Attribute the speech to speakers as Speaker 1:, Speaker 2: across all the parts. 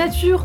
Speaker 1: Nature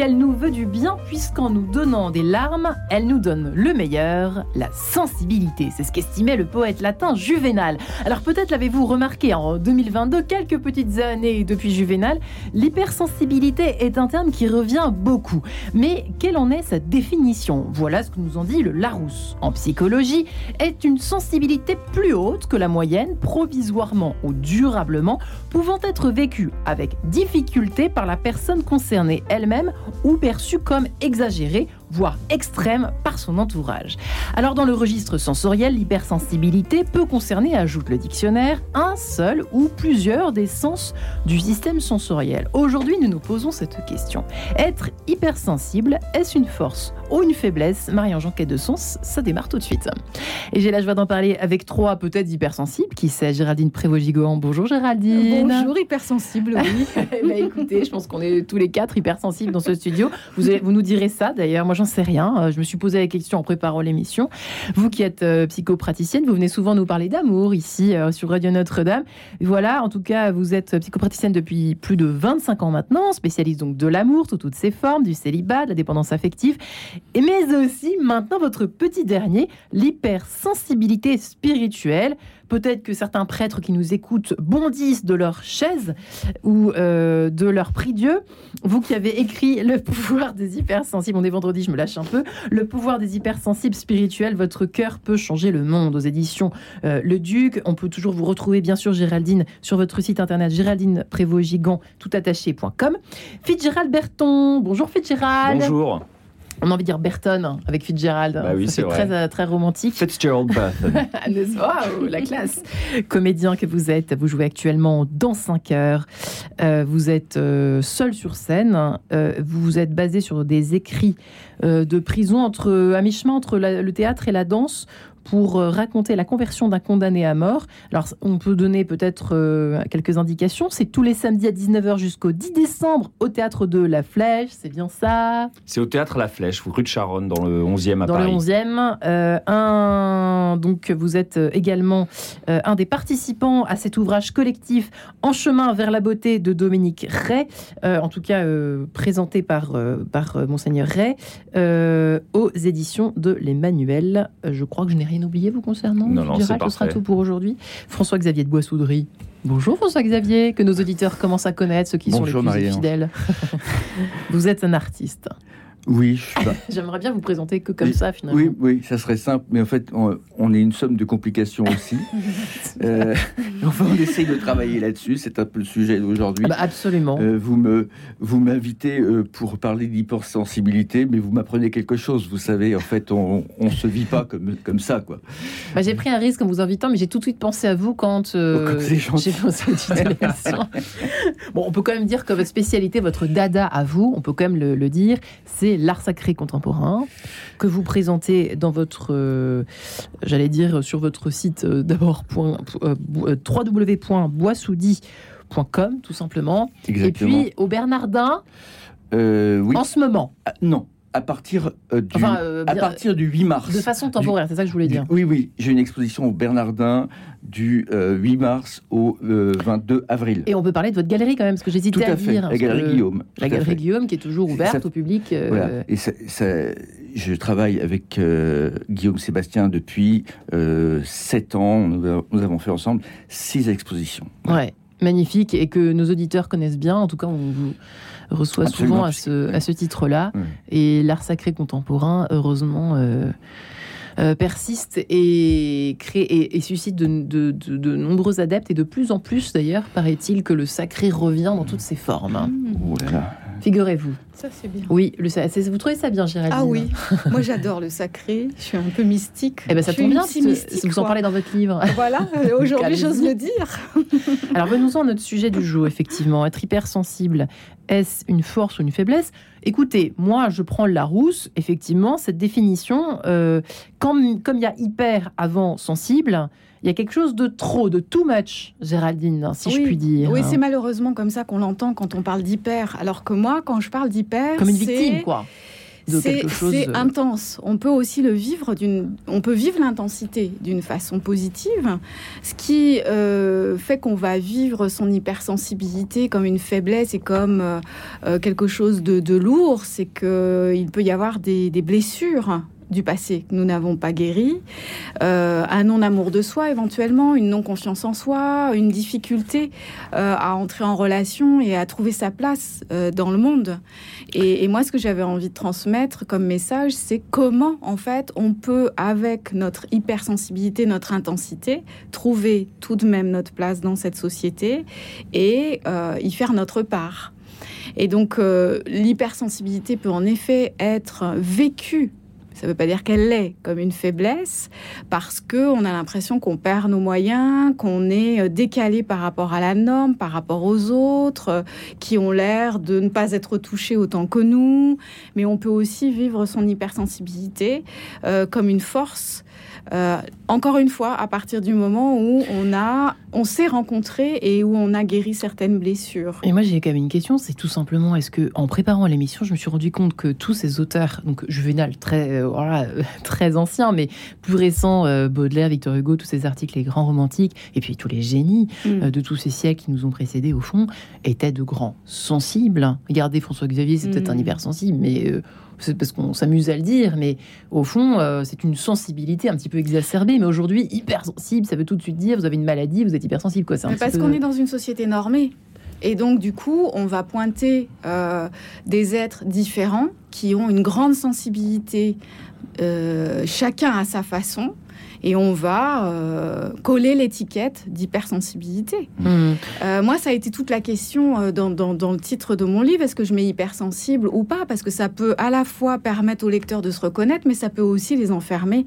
Speaker 1: qu'elle nous veut du bien puisqu'en nous donnant des larmes, elle nous donne le meilleur, la sensibilité. C'est ce qu'estimait le poète latin Juvénal. Alors peut-être l'avez-vous remarqué en 2022, quelques petites années depuis Juvénal, l'hypersensibilité est un terme qui revient beaucoup. Mais quelle en est sa définition? Voilà ce que nous en dit le Larousse. En psychologie, est une sensibilité plus haute que la moyenne, provisoirement ou durablement, pouvant être vécue avec difficulté par la personne concernée elle-même ou perçue comme exagérée voire extrême, par son entourage. Alors dans le registre sensoriel, l'hypersensibilité peut concerner, ajoute le dictionnaire, un seul ou plusieurs des sens du système sensoriel. Aujourd'hui, nous nous posons cette question. Être hypersensible, est-ce une force ou une faiblesse? Marie-Jean de Sens, ça démarre tout de suite. Et j'ai la joie d'en parler avec trois peut-être hypersensibles, qui c'est? Géraldine Prévost-Gigohan. Bonjour Géraldine.
Speaker 2: Bonjour hypersensible, oui.
Speaker 1: bah, écoutez, je pense qu'on est tous les quatre hypersensibles dans ce studio. Vous, vous nous direz ça d'ailleurs. Moi, j'en sais rien. Euh, je me suis posé la question en préparant l'émission. Vous qui êtes euh, psychopraticienne, vous venez souvent nous parler d'amour ici euh, sur Radio Notre-Dame. Voilà, en tout cas, vous êtes psychopraticienne depuis plus de 25 ans maintenant, spécialiste donc de l'amour sous toutes ses formes, du célibat, de la dépendance affective, mais aussi maintenant votre petit dernier, l'hypersensibilité spirituelle. Peut-être que certains prêtres qui nous écoutent bondissent de leur chaise ou euh, de leur prie-dieu. Vous qui avez écrit Le pouvoir des hypersensibles, on est vendredi, je me lâche un peu. Le pouvoir des hypersensibles spirituels, votre cœur peut changer le monde aux éditions euh, Le Duc. On peut toujours vous retrouver, bien sûr, Géraldine, sur votre site internet Géraldine Prévost toutattaché.com. Fitzgerald Berton. Bonjour Fitzgerald.
Speaker 3: Bonjour.
Speaker 1: On a envie de dire Burton avec Fitzgerald.
Speaker 3: Bah oui, c'est
Speaker 1: très, euh, très romantique.
Speaker 3: Fitzgerald Burton.
Speaker 1: wow, la classe. Comédien que vous êtes, vous jouez actuellement dans 5 heures. Euh, vous êtes euh, seul sur scène. vous vous êtes basé sur des écrits de prison entre, à mi-chemin entre le théâtre et la danse pour euh, raconter la conversion d'un condamné à mort. Alors, on peut donner peut-être euh, quelques indications. C'est tous les samedis à 19h jusqu'au 10 décembre au théâtre de La Flèche, c'est bien ça?
Speaker 3: C'est au théâtre La Flèche, rue de Charonne, dans le 11e à
Speaker 1: dans
Speaker 3: Paris.
Speaker 1: Dans le 11e. Euh, un, donc, vous êtes également un des participants à cet ouvrage collectif En chemin vers la beauté de Dominique Ray, en tout cas présenté par, par Monseigneur Ray, aux éditions de l'Emmanuel. Je crois que je n'ai rien oublié vous concernant
Speaker 3: Non, non, c'est
Speaker 1: Ce sera tout pour aujourd'hui. François-Xavier de Boissoudry. Bonjour François-Xavier, que nos auditeurs commencent à connaître, ceux qui sont les plus fidèles. vous êtes un artiste.
Speaker 4: Oui,
Speaker 1: j'aimerais bien vous présenter que comme ça finalement.
Speaker 4: Oui, oui, ça serait simple, mais en fait, on, est une somme de complications aussi. euh, enfin, on essaye de travailler là-dessus. C'est un peu le sujet d'aujourd'hui.
Speaker 1: Ah bah, absolument.
Speaker 4: Euh, vous me, vous m'invitez euh, pour parler d'hypersensibilité, mais vous m'apprenez quelque chose. Vous savez, en fait, on, on se vit pas comme comme ça, quoi.
Speaker 1: Bah, j'ai pris un risque en vous invitant, mais j'ai tout de suite pensé à vous quand euh,
Speaker 4: oh, j'ai
Speaker 1: pensé Bon, on peut quand même dire que votre spécialité, votre dada à vous, on peut quand même le, le dire, c'est l'art sacré contemporain que vous présentez dans votre, euh, j'allais dire sur votre site euh, d'abord euh, www.boissoudi.com tout simplement. Et puis au Bernardin,
Speaker 4: oui.
Speaker 1: en ce moment.
Speaker 4: Ah, non, à partir, du, à partir du 8 mars.
Speaker 1: De façon temporaire, c'est ça que je voulais dire.
Speaker 4: oui, oui, j'ai une exposition au Bernardin du 8 mars au 22 avril.
Speaker 1: Et on peut parler de votre galerie quand même, parce que j'hésitais à, à
Speaker 4: dire. La galerie Guillaume.
Speaker 1: La galerie Guillaume qui est toujours ouverte au public.
Speaker 4: Voilà. Et ça, je travaille avec Guillaume Sébastien depuis 7 ans. Nous, nous, avons fait ensemble 6 expositions.
Speaker 1: Ouais, magnifique. Et que nos auditeurs connaissent bien. En tout cas, on vous reçoit souvent à ce, à ce titre-là. Et l'art sacré contemporain, heureusement, euh, euh, persiste et, crée, et, suscite de, de, de, nombreux adeptes. Et de plus en plus, d'ailleurs, paraît-il que le sacré revient dans toutes ses formes.
Speaker 4: Mmh. Oh
Speaker 1: Figurez-vous.
Speaker 2: Ça, c'est bien.
Speaker 1: Oui, le, vous trouvez ça bien, Géraldine
Speaker 2: Ah oui, moi j'adore le sacré. Je suis un peu mystique.
Speaker 1: Eh ben, ça tombe bien, si vous en parlez dans votre livre.
Speaker 2: Voilà, aujourd'hui j'ose le dire.
Speaker 1: Alors venons-en à notre sujet du jour, effectivement. Être hypersensible, est-ce une force ou une faiblesse? Écoutez, moi je prends la rousse, effectivement, cette définition, euh, comme il y a hyper avant sensible, il y a quelque chose de trop, de too much, Géraldine, si je puis dire.
Speaker 2: Oui, c'est malheureusement comme ça qu'on l'entend quand on parle d'hyper. Alors que moi, quand je parle d'hyper,
Speaker 1: comme une victime, quoi. de.
Speaker 2: C'est intense. On peut aussi le vivre d'une. On peut vivre l'intensité d'une façon positive, ce qui euh, fait qu'on va vivre son hypersensibilité comme une faiblesse et comme euh, quelque chose de, de lourd. C'est que il peut y avoir des, des blessures du passé que nous n'avons pas guéri, euh, un non-amour de soi éventuellement, une non-confiance en soi, une difficulté euh, à entrer en relation et à trouver sa place euh, dans le monde. Et, moi, ce que j'avais envie de transmettre comme message, c'est comment en fait on peut, avec notre hypersensibilité, notre intensité, trouver tout de même notre place dans cette société et y faire notre part. Et donc, l'hypersensibilité peut en effet être vécue ça ne veut pas dire qu'elle l'est comme une faiblesse, parce qu'on a l'impression qu'on perd nos moyens, qu'on est décalé par rapport à la norme, par rapport aux autres, qui ont l'air de ne pas être touchés autant que nous. Mais on peut aussi vivre son hypersensibilité euh, comme une force euh, encore une fois, à partir du moment où on a, on s'est rencontré et où on a guéri certaines blessures.
Speaker 1: Et moi, j'ai quand même une question, c'est tout simplement, est-ce que en préparant l'émission, je me suis rendu compte que tous ces auteurs, donc Juvenal, très, euh, voilà, très ancien, mais plus récent, euh, Baudelaire, Victor Hugo, tous ces articles, les grands romantiques, et puis tous les génies mm. de tous ces siècles qui nous ont précédés, au fond, étaient de grands sensibles. Regardez François Xavier, c'est mm. peut-être un hypersensible, mais c'est parce qu'on s'amuse à le dire, mais au fond, euh, c'est une sensibilité un petit peu exacerbée. Mais aujourd'hui, hypersensible, ça veut tout de suite dire vous avez une maladie, vous êtes hypersensible. Quoi.
Speaker 2: Mais parce qu'on est dans une société normée. Et donc, du coup, on va pointer euh, des êtres différents qui ont une grande sensibilité, euh, chacun à sa façon et on va euh, coller l'étiquette d'hypersensibilité. Mmh. Euh, moi, ça a été toute la question euh, dans, dans, dans, le titre de mon livre, est-ce que je mets hypersensible ou pas? Parce que ça peut à la fois permettre aux lecteurs de se reconnaître, mais ça peut aussi les enfermer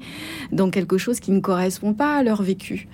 Speaker 2: dans quelque chose qui ne correspond pas à leur vécu.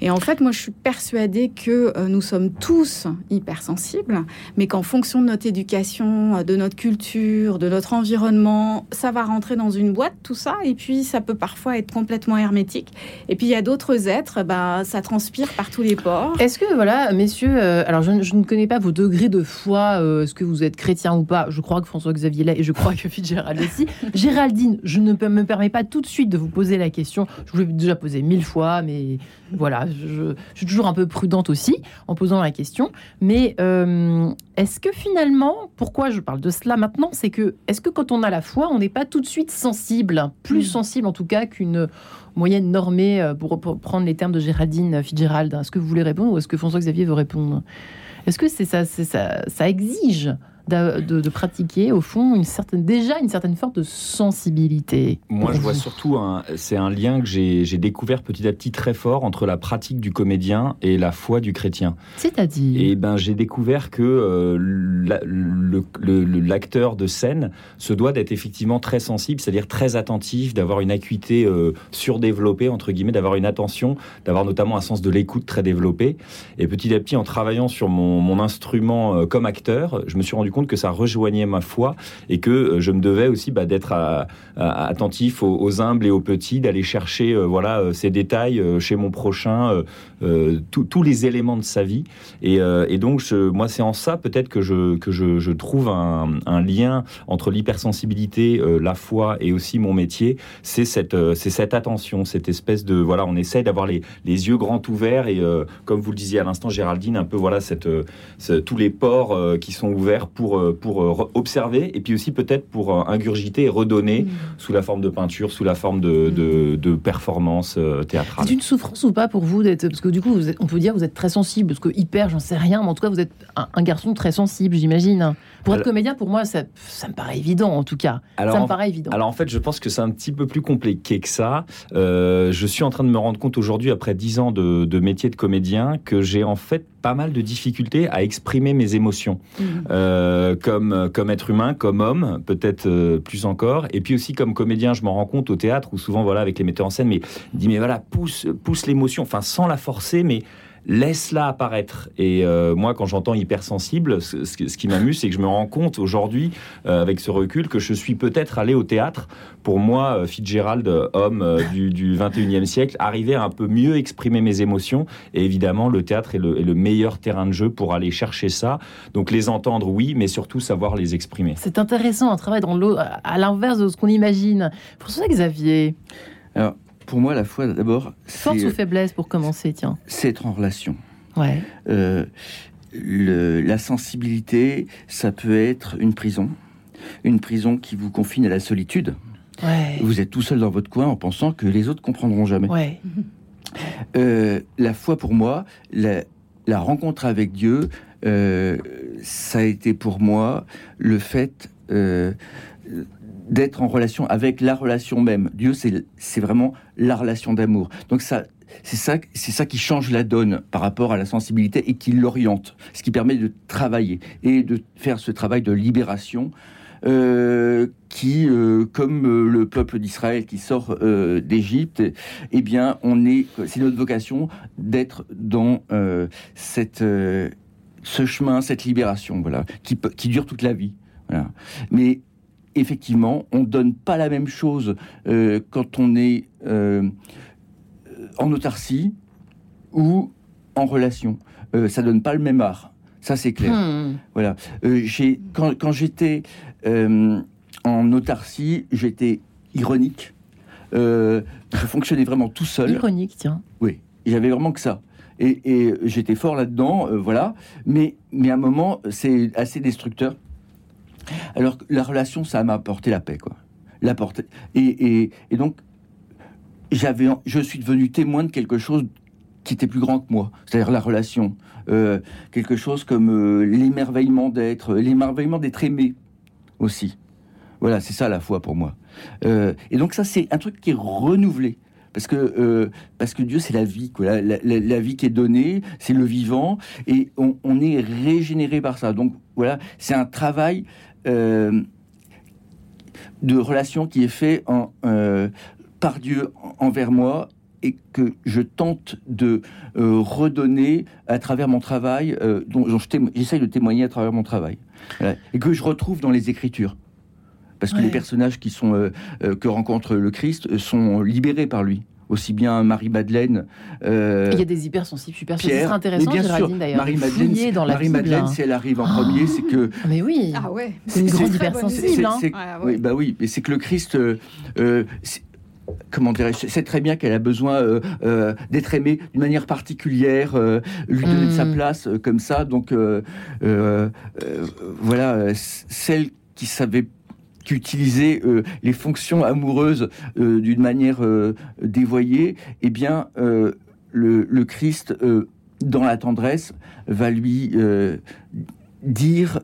Speaker 2: Et en fait, moi, je suis persuadée que euh, nous sommes tous hypersensibles, mais qu'en fonction de notre éducation, de notre culture, de notre environnement, ça va rentrer dans une boîte, tout ça, et puis ça peut parfois être complètement hermétique et puis il y a d'autres êtres, ben, ça transpire par tous les pores.
Speaker 1: Est-ce que, voilà, messieurs, euh, alors je, je, ne connais pas vos degrés de foi, euh, est-ce que vous êtes chrétien ou pas? Je crois que François-Xavier l'est et je crois que Fitzgerald aussi. Géraldine, je ne me permets pas tout de suite de vous poser la question. Je vous l'ai déjà posée mille fois, mais voilà, je, je, suis toujours un peu prudente aussi en posant la question. Mais euh, est-ce que finalement, pourquoi je parle de cela maintenant, c'est que est-ce que quand on a la foi, on n'est pas tout de suite sensible, plus mmh. sensible en tout cas qu'une moyenne normée, euh, pour, prendre les termes de Géraldine Fitzgerald. Est-ce que vous voulez répondre ou est-ce que François-Xavier veut répondre? Est-ce que c'est ça, ça, ça exige de, pratiquer au fond une certaine, déjà une certaine forme de sensibilité.
Speaker 3: Moi, je vois surtout c'est un lien que j'ai découvert petit à petit très fort entre la pratique du comédien et la foi du chrétien.
Speaker 1: C'est-à-dire
Speaker 3: Et ben, j'ai découvert que euh, l'acteur de scène se doit d'être effectivement très sensible, c'est-à-dire très attentif, d'avoir une acuité euh, surdéveloppée entre guillemets, d'avoir une attention, d'avoir notamment un sens de l'écoute très développé. Et petit à petit, en travaillant sur mon, mon instrument euh, comme acteur, je me suis rendu compte que ça rejoignait ma foi et que euh, je me devais aussi bah, d'être attentif aux, humbles et aux petits, d'aller chercher euh, voilà euh, ces détails chez mon prochain, tous les éléments de sa vie. Et, donc, moi, c'est en ça peut-être que je, trouve un, lien entre l'hypersensibilité, la foi et aussi mon métier. C'est cette, attention, cette espèce de voilà, on essaie d'avoir les, yeux grands ouverts et comme vous le disiez à l'instant, Géraldine, un peu voilà tous les pores qui sont ouverts pour pour, euh, pour euh, observer et puis aussi peut-être pour euh, ingurgiter et redonner mmh. sous la forme de peinture, sous la forme de, mmh. de, de performance théâtrale.
Speaker 1: C'est une souffrance ou pas pour vous d'être parce que du coup vous êtes, on peut dire vous êtes très sensible parce que hyper j'en sais rien mais en tout cas vous êtes un, un garçon très sensible j'imagine. Pour être comédien pour moi ça, ça, me paraît évident en tout cas.
Speaker 3: Alors,
Speaker 1: ça me paraît évident.
Speaker 3: Alors en fait je pense que c'est un petit peu plus compliqué que ça. Euh, je suis en train de me rendre compte aujourd'hui après dix ans de, de métier de comédien que j'ai en fait pas mal de difficultés à exprimer mes émotions, mmh. euh, comme, comme être humain, comme homme, peut-être euh, plus encore. Et puis aussi comme comédien, je m'en rends compte au théâtre, où souvent, voilà, avec les metteurs en scène, mais dit, mais voilà, pousse, pousse l'émotion, enfin, sans la forcer, mais laisse-la apparaître. Et euh, moi, quand j'entends hypersensible, ce, ce, qui m'amuse, c'est que je me rends compte aujourd'hui, euh, avec ce recul, que je suis peut-être allé au théâtre. Pour moi, euh, Fitzgerald, homme du, du 21e siècle, arriver à un peu mieux exprimer mes émotions. Et évidemment, le théâtre est le, est le meilleur terrain de jeu pour aller chercher ça. Donc les entendre, oui, mais surtout savoir les exprimer.
Speaker 1: C'est intéressant, un travail dans à l'inverse de ce qu'on imagine. François Xavier.
Speaker 4: Alors, pour moi, la foi, d'abord.
Speaker 1: Force ou faiblesse pour commencer, tiens
Speaker 4: C'est être en relation.
Speaker 1: Ouais.
Speaker 4: Euh, le, la sensibilité, ça peut être une prison. Une prison qui vous confine à la solitude.
Speaker 1: Ouais.
Speaker 4: Vous êtes tout seul dans votre coin en pensant que les autres comprendront jamais.
Speaker 1: Ouais.
Speaker 4: Euh, la foi, pour moi, la, la rencontre avec Dieu, euh, ça a été pour moi le fait euh, d'être en relation avec la relation même. Dieu, c'est vraiment la relation d'amour. Donc ça, c'est ça, c'est ça qui change la donne par rapport à la sensibilité et qui l'oriente, ce qui permet de travailler et de faire ce travail de libération. Euh, qui, euh, comme euh, le peuple d'Israël qui sort d'Égypte, eh bien, on est, c'est notre vocation d'être dans cette, ce chemin, cette libération, voilà, qui, qui dure toute la vie. Voilà. Mais effectivement, on donne pas la même chose euh, quand on est euh, en autarcie ou en relation. Euh, ça donne pas le même art. Ça, c'est clair.
Speaker 1: Hmm.
Speaker 4: Voilà. Euh, quand, quand j'étais en autarcie, j'étais ironique. Je fonctionnais vraiment tout seul.
Speaker 1: Ironique, tiens.
Speaker 4: Oui, j'avais vraiment que ça. Et, et j'étais fort là-dedans, euh, voilà. Mais, mais à un moment, c'est assez destructeur. Alors la relation, ça m'a apporté la paix, quoi. La. Et, et, donc, j'avais, je suis devenu témoin de quelque chose qui était plus grand que moi, c'est-à-dire la relation. Euh, quelque chose comme euh, l'émerveillement d'être, l'émerveillement d'être aimé aussi. Voilà, c'est ça la foi pour moi. Euh, et donc ça, c'est un truc qui est renouvelé. Parce que, parce que Dieu, c'est la vie, quoi. La vie qui est donnée, c'est le vivant, et on, on est régénéré par ça. Donc voilà, c'est un travail euh, de relation qui est fait en, euh, par Dieu en- envers moi et que je tente de euh, redonner à travers mon travail, dont, je j'essaye de témoigner à travers mon travail, Voilà. et que je retrouve dans les Écritures. Parce que
Speaker 1: Ouais.
Speaker 4: les personnages qui sont, que rencontre le Christ sont libérés par lui. Aussi bien Marie-Madeleine, euh,
Speaker 1: Il y a des hypersensibles super. Ce serait intéressant,
Speaker 4: Mais bien sûr, Marie-Madeleine,
Speaker 1: fouiller dans la
Speaker 4: Marie-Madeleine,
Speaker 1: Bible, hein.
Speaker 4: si elle arrive en premier, c'est que
Speaker 1: Ah, Mais oui,
Speaker 2: Ah ouais.
Speaker 1: c'est une grande hypersensible. hein.
Speaker 4: c'est-
Speaker 2: Ah
Speaker 4: Oui,
Speaker 2: ouais.
Speaker 4: bah oui, mais c'est que le Christ, euh, euh, comment dirais-je, c'est très bien qu'elle a besoin euh, euh, d'être aimée d'une manière particulière, euh, lui donner de sa
Speaker 1: Mm.
Speaker 4: place euh, comme ça. Donc euh, euh, euh, voilà, celle qui savait qui utilisait euh, les fonctions amoureuses euh, d'une manière euh, dévoyée, eh bien, le, le Christ, dans la tendresse, va lui dire,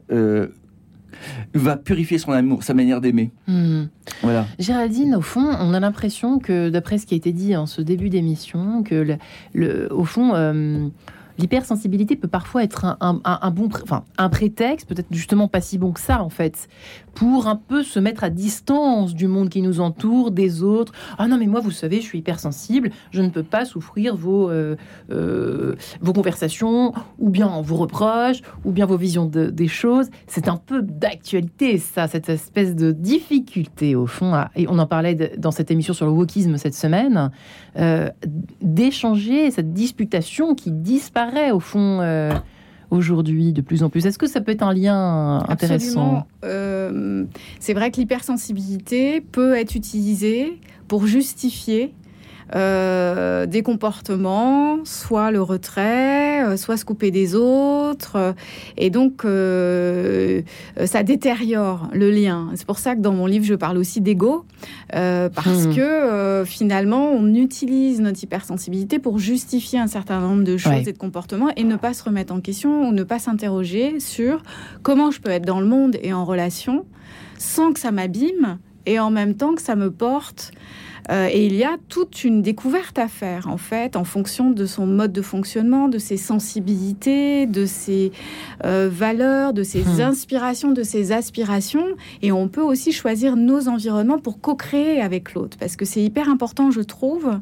Speaker 4: va purifier son amour, sa manière d'aimer.
Speaker 1: Hmm.
Speaker 4: Voilà.
Speaker 1: Géraldine, au fond, on a l'impression que, d'après ce qui a été dit en ce début d'émission, que le, le- au fond, euh, l'hypersensibilité peut parfois être un, un- un- un bon, pré- enfin, un prétexte, peut-être justement pas si bon que ça en fait, pour un peu se mettre à distance du monde qui nous entoure, des autres. Ah non, mais moi, vous savez, je suis hypersensible, je ne peux pas souffrir vos, euh, euh, vos conversations, ou bien vos reproches, ou bien vos visions de- des choses. C'est un peu d'actualité, ça, cette espèce de difficulté, au fond, et on en parlait dans cette émission sur le wokisme cette semaine, euh, d'échanger cette disputation qui disparaît, au fond, aujourd'hui, de plus en plus. Est-ce que ça peut être un lien intéressant.
Speaker 2: Euh, c'est vrai que l'hypersensibilité peut être utilisée pour justifier euh, des comportements, soit le retrait, euh, soit se couper des autres. Et donc, euh, ça détériore le lien. C'est pour ça que dans mon livre, je parle aussi d'ego, euh, parce
Speaker 1: Hmm.
Speaker 2: que finalement, on utilise notre hypersensibilité pour justifier un certain nombre de choses
Speaker 1: Ouais.
Speaker 2: et de comportements et ne pas se remettre en question ou ne pas s'interroger sur comment je peux être dans le monde et en relation sans que ça m'abîme et en même temps que ça me porte. Euh, et il y a toute une découverte à faire, en fait, en fonction de son mode de fonctionnement, de ses sensibilités, de ses euh, valeurs, de ses
Speaker 1: Hmm.
Speaker 2: inspirations, de ses aspirations. Et on peut aussi choisir nos environnements pour co-créer avec l'autre. Parce que c'est hyper important, je trouve,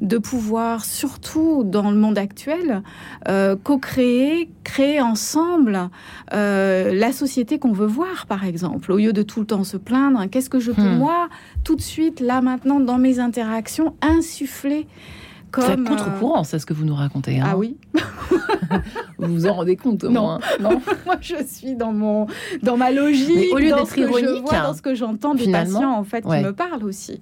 Speaker 2: de pouvoir, surtout dans le monde actuel, euh, co-créer, créer ensemble euh, la société qu'on veut voir, par exemple, au lieu de tout le temps se plaindre. Qu'est-ce que je peux,
Speaker 1: Hmm.
Speaker 2: moi, tout de suite, là, maintenant, dans mes interactions, insuffler comme... euh,
Speaker 1: contre-courant, c'est ce que vous nous racontez. hein.
Speaker 2: Ah oui,
Speaker 1: Vous vous en rendez compte au
Speaker 2: Non.
Speaker 1: moins Non.
Speaker 2: moi je suis dans mon dans ma logique,
Speaker 1: Mais au lieu
Speaker 2: dans
Speaker 1: d'être
Speaker 2: ce que je
Speaker 1: ironique,
Speaker 2: dans ce que j'entends des patients en fait
Speaker 1: ouais.
Speaker 2: qui me parlent aussi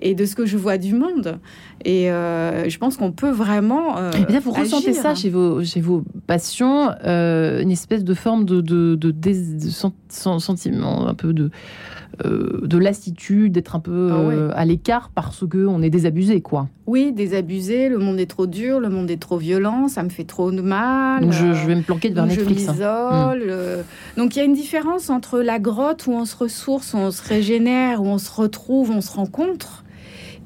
Speaker 2: et de ce que je vois du monde. Et euh, je pense qu'on peut vraiment. euh,
Speaker 1: Eh vous ressentez ça chez vos, chez vos patients, euh, une espèce de forme de, de, de, sentiment, un peu de, de lassitude, d'être un peu
Speaker 2: Ah ouais.
Speaker 1: euh, à l'écart parce qu'on est désabusé, quoi.
Speaker 2: Oui, désabusé, le monde est trop dur, le monde est trop violent, ça me fait trop de mal.
Speaker 1: Donc je,
Speaker 2: euh,
Speaker 1: je vais me planquer devant
Speaker 2: donc je
Speaker 1: Netflix. hein.
Speaker 2: m'isole. euh. Donc il y a une différence entre la grotte où on se ressource, où on se régénère, où on se retrouve, on se rencontre,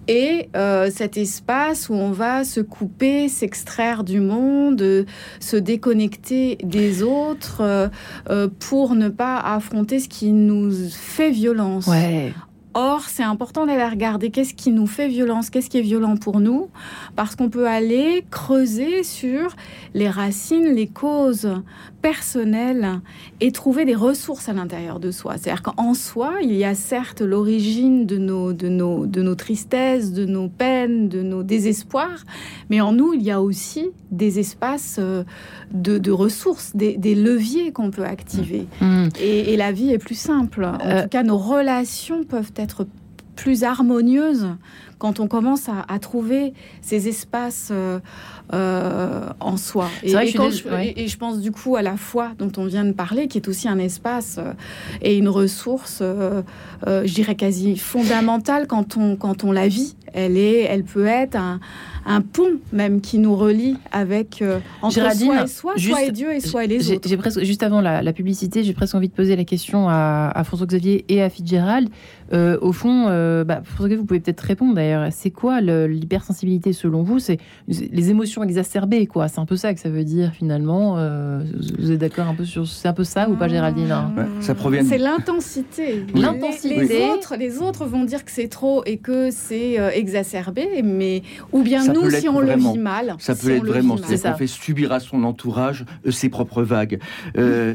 Speaker 2: et euh, cet espace où on va se couper, s'extraire du monde, euh, se déconnecter des autres euh, euh, pour ne pas affronter ce qui nous fait violence.
Speaker 1: Ouais.
Speaker 2: Or, c'est important d'aller regarder qu'est-ce qui nous fait violence, qu'est-ce qui est violent pour nous, parce qu'on peut aller creuser sur les racines, les causes personnelles et trouver des ressources à l'intérieur de soi. C'est-à-dire qu'en soi, il y a certes l'origine de nos, de, nos, de nos tristesses, de nos peines, de nos désespoirs, mais en nous, il y a aussi des espaces euh, de, de ressources, des, des leviers qu'on peut activer.
Speaker 1: Hmm.
Speaker 2: Et, et la vie est plus simple. En
Speaker 1: Euh,
Speaker 2: tout cas, nos relations peuvent être plus harmonieuses quand on commence à, à trouver ces espaces euh, euh, en soi.
Speaker 1: C'est vrai que je suis
Speaker 2: quand
Speaker 1: dés-
Speaker 2: je,
Speaker 1: ouais.
Speaker 2: et- et je pense du coup à la foi dont on vient de parler, qui est aussi un espace euh, et une ressource, je dirais quasi fondamentale quand on, quand on la vit. Elle, est, elle peut être un, un pont même qui nous relie avec euh, entre
Speaker 1: Géraldine,
Speaker 2: soi et soi,
Speaker 1: juste-
Speaker 2: soi et Dieu et soi et les autres.
Speaker 1: j'ai presque, juste avant la, la publicité, j'ai presque envie de poser la question à, à François-Xavier et à Fitzgerald. Euh, au fond, euh, bah, François-Xavier, vous pouvez peut-être répondre d'ailleurs. C'est quoi l'hypersensibilité selon vous? C'est les émotions exacerbées, quoi. C'est un peu ça que ça veut dire finalement. Euh, vous êtes d'accord un peu sur C'est un peu ça ou pas, Géraldine? Hein
Speaker 4: Ouais, ça provient de-
Speaker 2: C'est l'intensité.
Speaker 1: Oui.
Speaker 2: Les-
Speaker 1: L'intensité.
Speaker 2: Les, autres, les autres vont dire que c'est trop et que c'est euh, exacerbé, mais ou bien
Speaker 4: Ça
Speaker 2: nous
Speaker 4: peut
Speaker 2: si on
Speaker 4: vraiment.
Speaker 2: le vit mal.
Speaker 4: Ça peut être vraiment,
Speaker 1: ça.
Speaker 4: qu'on fait subir à son entourage euh, ses propres vagues. Euh,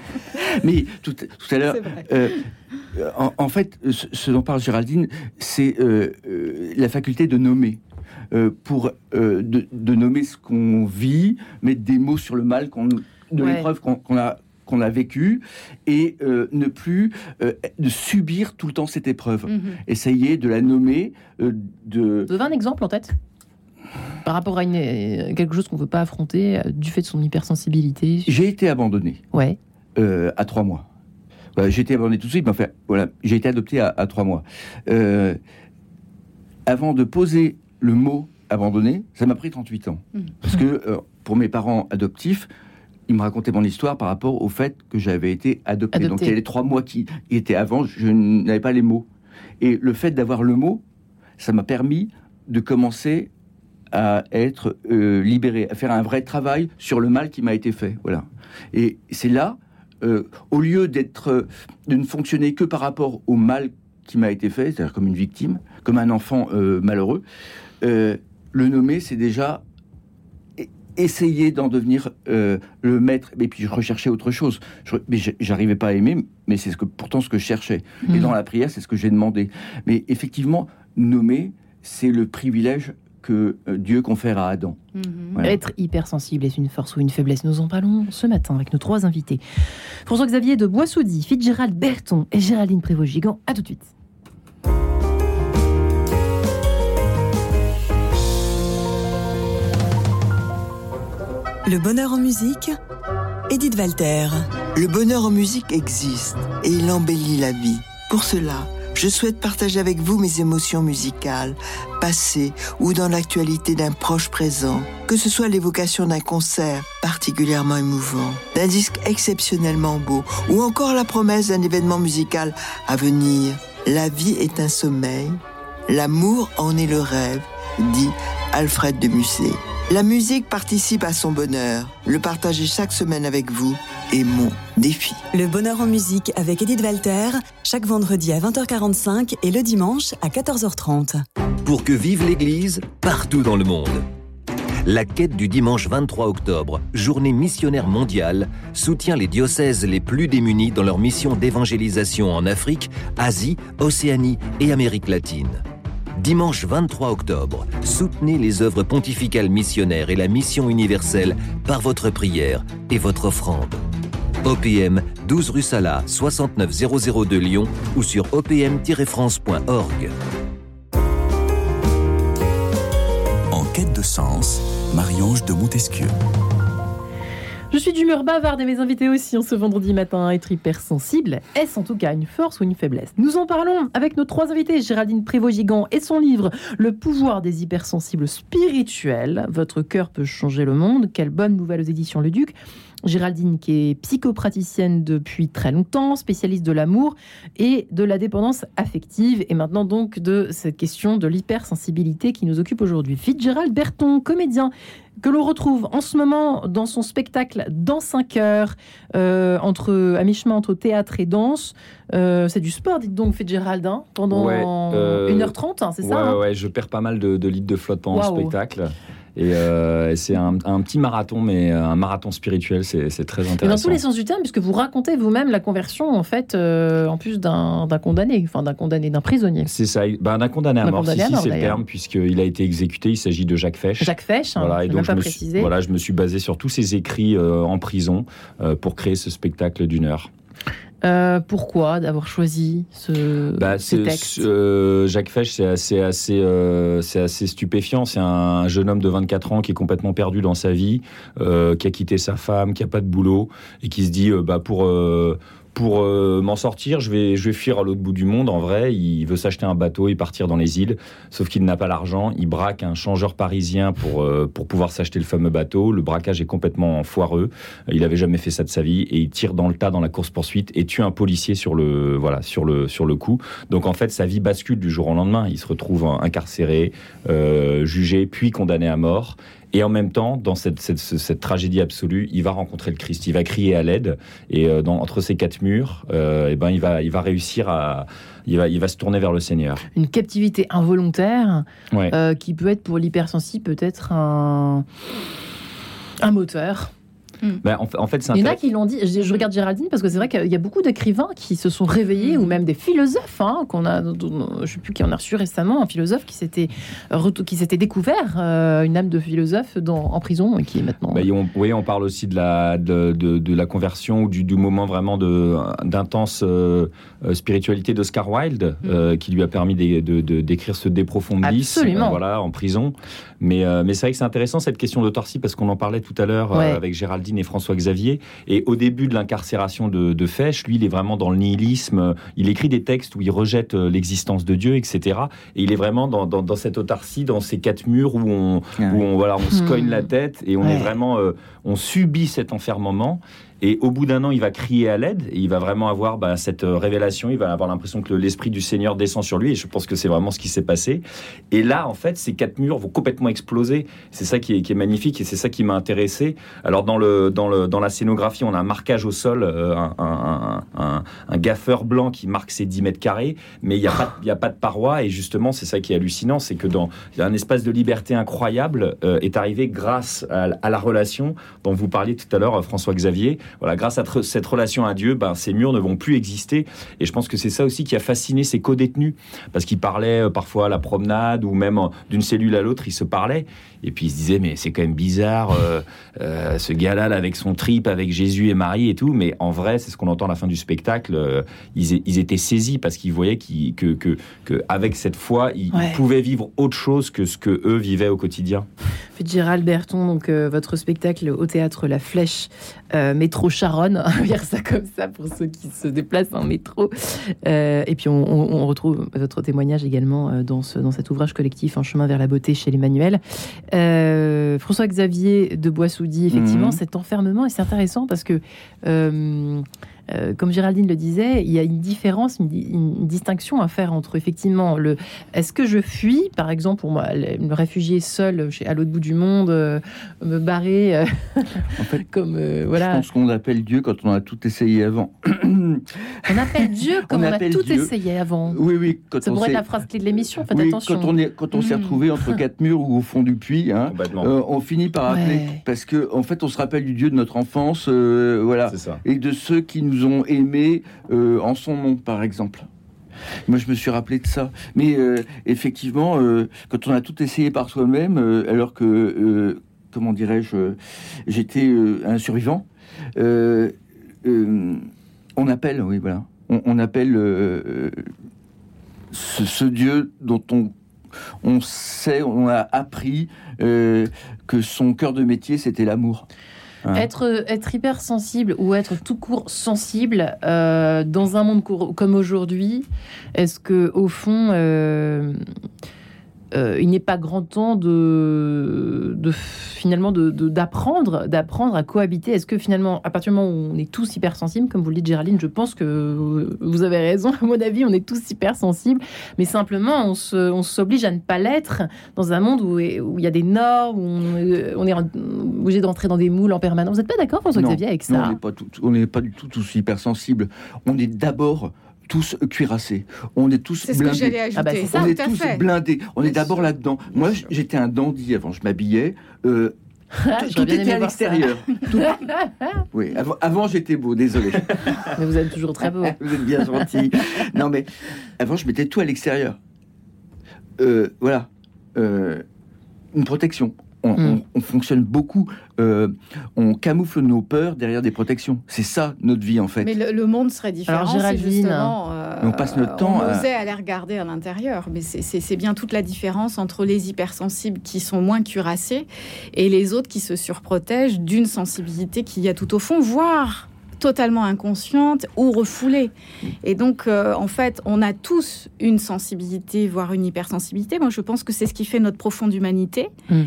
Speaker 4: mais tout, tout à l'heure, euh, en, en fait, ce, ce dont parle Géraldine, c'est euh, euh, la faculté de nommer. Euh, pour euh, de, de nommer ce qu'on vit, mettre des mots sur le mal, qu'on, de
Speaker 1: Ouais.
Speaker 4: l'épreuve qu'on, qu'on a qu'on a vécue et euh, ne plus euh, de subir tout le temps cette épreuve.
Speaker 2: Mhm.
Speaker 4: Essayer de la nommer, euh, de
Speaker 1: Vous avez un exemple en tête? Par rapport à une, euh, quelque chose qu'on ne veut pas affronter euh, du fait de son hypersensibilité
Speaker 4: j'ai été abandonné.
Speaker 1: Ouais.
Speaker 4: euh, à trois mois. Voilà, j'ai été abandonné tout de suite, mais enfin, voilà, j'ai été adopté à, à trois mois. Euh, avant de poser le mot abandonné, ça m'a pris 38 ans.
Speaker 2: Mhm.
Speaker 4: Parce que euh, pour mes parents adoptifs, ils me racontaient mon histoire par rapport au fait que j'avais été adopté.
Speaker 1: Adopté.
Speaker 4: Donc il y a les trois mois qui étaient avant, je n'avais pas les mots. Et le fait d'avoir le mot, ça m'a permis de commencer à être euh, libéré, à faire un vrai travail sur le mal qui m'a été fait. Voilà. Et c'est là, euh, au lieu d'être, euh, de ne fonctionner que par rapport au mal qui m'a été fait, c'est-à-dire comme une victime, comme un enfant malheureux, le nommer, c'est déjà essayer d'en devenir euh, le maître. Et puis je recherchais autre chose. Je, mais j'arrivais pas à aimer, mais c'est ce que, pourtant ce que je cherchais. Et
Speaker 1: Mhm.
Speaker 4: dans la prière, c'est ce que j'ai demandé. Mais effectivement, nommer, c'est le privilège que euh, Dieu confère à Adam.
Speaker 2: Mhm.
Speaker 4: Voilà.
Speaker 1: Être hypersensible est une force ou une faiblesse Nous en parlons ce matin avec nos trois invités. François-Xavier de Boissoudy, Fitzgerald Berton et Géraldine Prévost-Gigant. À tout de suite.
Speaker 5: Le bonheur en musique, Edith Walter.
Speaker 6: Le bonheur en musique existe et il embellit la vie. Pour cela, je souhaite partager avec vous mes émotions musicales, passées ou dans l'actualité d'un proche présent, que ce soit l'évocation d'un concert particulièrement émouvant, d'un disque exceptionnellement beau ou encore la promesse d'un événement musical à venir. La vie est un sommeil, l'amour en est le rêve, dit Alfred de Musset. La musique participe à son bonheur. Le partager chaque semaine avec vous est mon défi.
Speaker 5: Le bonheur en musique avec Edith Walter, chaque vendredi à 20h45 et le dimanche à 14h30.
Speaker 7: Pour que vive l'Église partout dans le monde. La quête du dimanche 23 octobre, journée missionnaire mondiale, soutient les diocèses les plus démunis dans leur mission d'évangélisation en Afrique, Asie, Océanie et Amérique latine. Dimanche 23 octobre, soutenez les œuvres pontificales missionnaires et la mission universelle par votre prière et votre offrande. OPM 12 rue Sala 69002 Lyon ou sur opm-france.org.
Speaker 8: En quête de sens, Marie-Ange de Montesquieu.
Speaker 1: Je suis d'humeur bavarde et mes invités aussi en ce vendredi matin être hypersensible. Est-ce en tout cas une force ou une faiblesse Nous en parlons avec nos trois invités, Géraldine Prévost-Gigant et son livre Le pouvoir des hypersensibles spirituels. Votre cœur peut changer le monde. Quelle bonne nouvelle aux éditions Le Duc. Géraldine, qui est psychopraticienne depuis très longtemps, spécialiste de l'amour et de la dépendance affective, et maintenant donc de cette question de l'hypersensibilité qui nous occupe aujourd'hui. Fitzgerald Berton, comédien, que l'on retrouve en ce moment dans son spectacle Dans 5 heures, euh, entre, à mi-chemin entre théâtre et danse. Euh, c'est du sport, dites donc, Fitzgerald, hein, pendant
Speaker 3: Ouais, euh,
Speaker 1: 1h30, hein, c'est ça hein?
Speaker 3: ouais, je perds pas mal de, de litres de flotte pendant le spectacle. Et euh, c'est un, un petit marathon, mais un marathon spirituel, c'est très
Speaker 1: Et dans
Speaker 3: intéressant.
Speaker 1: tous les sens du terme, puisque vous racontez vous-même la conversion, en fait, euh, en plus d'un condamné, enfin d'un condamné, d'un prisonnier.
Speaker 3: C'est ça, ben, d'un condamné à mort, si, si, c'est le terme, puisqu'il a été exécuté, il s'agit de Jacques Fesch.
Speaker 1: Jacques Fesch, hein,
Speaker 3: Voilà, et donc
Speaker 1: même
Speaker 3: je
Speaker 1: pas
Speaker 3: me, suis, voilà, je me suis basé sur tous ses écrits euh, en prison euh, pour créer ce spectacle d'une heure.
Speaker 1: Euh, pourquoi d'avoir choisi ce,
Speaker 3: Bah,
Speaker 1: ces
Speaker 3: c'est-
Speaker 1: textes
Speaker 3: euh, Jacques Fesch, c'est assez, assez, euh, c'est assez stupéfiant. C'est un jeune homme de 24 ans qui est complètement perdu dans sa vie, euh, qui a quitté sa femme, qui a pas de boulot et qui se dit, euh, bah, pour euh, pour euh, m'en sortir, je vais, je vais fuir à l'autre bout du monde. En vrai, il veut s'acheter un bateau et partir dans les îles. Sauf qu'il n'a pas l'argent. Il braque un changeur parisien pour, euh, pour pouvoir s'acheter le fameux bateau. Le braquage est complètement foireux. Il avait jamais fait ça de sa vie et il tire dans le tas dans la course poursuite et tue un policier sur le, voilà, sur le, sur le coup. Donc en fait, sa vie bascule du jour au lendemain. Il se retrouve incarcéré, euh, jugé, puis condamné à mort. Et en même temps, dans cette, cette, cette tragédie absolue, il va rencontrer le Christ. Il va crier à l'aide. Et euh, dans, entre ces quatre murs, euh, eh ben, il, va, il va réussir à. Il va, il va se tourner vers le Seigneur.
Speaker 1: Une captivité involontaire
Speaker 3: Ouais.
Speaker 1: euh, qui peut être pour l'hypersensible peut-être un, un moteur.
Speaker 3: Ben, en, fait- en fait, c'est
Speaker 1: Il y en a qui l'ont dit. Je, je regarde Géraldine parce que c'est vrai qu'il y a beaucoup d'écrivains qui se sont réveillés ou même des philosophes hein, qu'on a. Je sais plus qui en a reçu récemment un philosophe qui s'était qui s'était découvert euh, une âme de philosophe dans, en prison et qui est maintenant.
Speaker 3: Ben, on, oui, on parle aussi de la, de, de- de la conversion ou du, du moment vraiment de- d'intense euh, euh, spiritualité d'Oscar Wilde, euh, qui lui a permis d'écrire ce De Profundis
Speaker 1: Absolument.
Speaker 3: euh, voilà, en prison. Mais, euh, mais c'est vrai que c'est intéressant cette question d'autarcie parce qu'on en parlait tout à l'heure euh,
Speaker 1: Ouais.
Speaker 3: avec Géraldine et François Xavier. Et au début de l'incarcération de, de Fesch, lui, il est vraiment dans le nihilisme. Il écrit des textes où il rejette euh, l'existence de Dieu, etc. Et il est vraiment dans, dans, dans cette autarcie, dans ces quatre murs où on, où on, voilà, on se
Speaker 1: Hmm.
Speaker 3: cogne la tête et on
Speaker 1: Ouais.
Speaker 3: est vraiment, euh, on subit cet enfermement. Et au bout d'un an, il va crier à l'aide il va vraiment avoir bah, cette euh, révélation. Il va avoir l'impression que l'esprit du Seigneur descend sur lui. Et je pense que c'est vraiment ce qui s'est passé. Et là, en fait, ces quatre murs vont complètement exploser. C'est ça qui est, qui est magnifique et c'est ça qui m'a intéressé. Alors dans le dans le dans la scénographie, on a un marquage au sol, euh, un, un, un, gaffeur blanc qui marque ses 10 mètres carrés, mais il n'y a pas y a pas de paroi. Et justement, c'est ça qui est hallucinant, c'est que dans un espace de liberté incroyable euh, est arrivé grâce à, la relation dont vous parliez tout à l'heure, euh, François Xavier. Voilà, grâce à cette relation à Dieu, ben, ces murs ne vont plus exister. Et je pense que c'est ça aussi qui a fasciné ces co-détenus, parce qu'ils parlaient euh, parfois à la promenade ou même euh, d'une cellule à l'autre, ils se parlaient. Et puis ils se disaient, mais c'est quand même bizarre, euh, euh, ce gars-là là, avec son trip, avec Jésus et Marie et tout. Mais en vrai, c'est ce qu'on entend à la fin du spectacle. euh, ils, étaient saisis parce qu'ils voyaient qu'ils- que, que, que avec cette foi, ils, pouvaient vivre autre chose que ce que eux vivaient au quotidien.
Speaker 1: Fitzgerald Berton, donc votre spectacle au théâtre La Flèche, métro Charonne, on va dire ça comme ça pour ceux qui se déplacent en métro. Et puis on, on- on retrouve votre témoignage également dans, ce, dans cet ouvrage collectif Un chemin vers la beauté chez les Manuels. Euh, François-Xavier de Boissoudy, effectivement,
Speaker 4: Mhm.
Speaker 1: cet enfermement, et c'est intéressant parce que euh, euh, comme Géraldine le disait, il y a une différence, une, une distinction à faire entre effectivement le est-ce que je fuis, par exemple, pour moi, me réfugier seul chez, à l'autre bout du monde, euh, me barrer, euh,
Speaker 4: En fait,
Speaker 1: comme euh,
Speaker 4: je
Speaker 1: voilà.
Speaker 4: pense qu'on appelle Dieu quand on a tout essayé avant.
Speaker 1: On appelle Dieu comme
Speaker 4: On
Speaker 1: on, a tout
Speaker 4: Dieu.
Speaker 1: essayé avant.
Speaker 4: Oui, oui. Quand
Speaker 1: Ça
Speaker 4: on
Speaker 1: pourrait être la phrase clé de l'émission. Faites
Speaker 4: oui,
Speaker 1: attention.
Speaker 4: quand on est quand on s'est
Speaker 2: Mm.
Speaker 4: retrouvé entre quatre murs ou au fond du puits, hein, euh, on finit par
Speaker 1: Ouais.
Speaker 4: appeler parce que en fait on se rappelle du Dieu de notre enfance, euh, voilà,
Speaker 3: C'est ça.
Speaker 4: et de ceux qui nous ont aimés euh, en son nom, par exemple. Moi, je me suis rappelé de ça. Mais euh, effectivement, euh, quand on a tout essayé par soi-même, alors que, comment dirais-je, j'étais un survivant, on appelle, oui, voilà, on, appelle ce, Dieu dont on, on sait, on a appris que son cœur de métier, c'était l'amour.
Speaker 1: Être, être hypersensible ou être tout court sensible euh, dans un monde comme aujourd'hui, est-ce que au fond, euh, euh, il n'est pas grand temps de, de finalement de- de- d'apprendre, d'apprendre à cohabiter Est-ce que finalement, à partir du moment où on est tous hypersensibles, comme vous le dites Géraldine, je pense que vous avez raison. À mon avis, on est tous hypersensibles, mais simplement on se, on s'oblige à ne pas l'être dans un monde où où il y a des normes, où on, est obligé d'entrer dans des moules en permanence. Vous n'êtes pas d'accord, François
Speaker 4: Non,
Speaker 1: Xavier, avec
Speaker 4: Non,
Speaker 1: ça
Speaker 4: on n'est pas, tout- on n'est pas du tout tous hypersensibles. On est d'abord tous cuirassés. On est tous
Speaker 2: C'est ce que
Speaker 4: blindés.
Speaker 2: ajouter.
Speaker 1: Ah bah, ça,
Speaker 4: on est
Speaker 2: tout à
Speaker 4: tous
Speaker 2: fait.
Speaker 4: blindés. On est
Speaker 2: Bien
Speaker 4: d'abord là-dedans. Moi, j'étais un dandy avant. Je m'habillais. Euh,
Speaker 1: Ah,
Speaker 4: tout était à l'extérieur. Tout- Oui, avant, avant, j'étais beau. Désolé.
Speaker 1: Mais vous êtes toujours très beau.
Speaker 4: Vous êtes bien gentil. non, mais avant, je mettais tout à l'extérieur. Euh, voilà. Euh, une protection. On,
Speaker 1: Mm.
Speaker 4: on- on fonctionne beaucoup. euh, on camoufle nos peurs derrière des protections. C'est ça notre vie en fait.
Speaker 2: Mais le, le monde serait différent.
Speaker 1: Alors,
Speaker 2: si
Speaker 1: Géraldine,
Speaker 2: justement, euh,
Speaker 4: on passe notre temps
Speaker 2: On
Speaker 4: à-
Speaker 2: osait aller regarder à l'intérieur. Mais c'est bien toute la différence entre les hypersensibles qui sont moins cuirassés et les autres qui se surprotègent d'une sensibilité qu'il y a tout au fond, voire totalement inconsciente ou refoulée. Et donc, euh, en fait, on a tous une sensibilité, voire une hypersensibilité. Moi, je pense que c'est ce qui fait notre profonde humanité.
Speaker 1: Mm.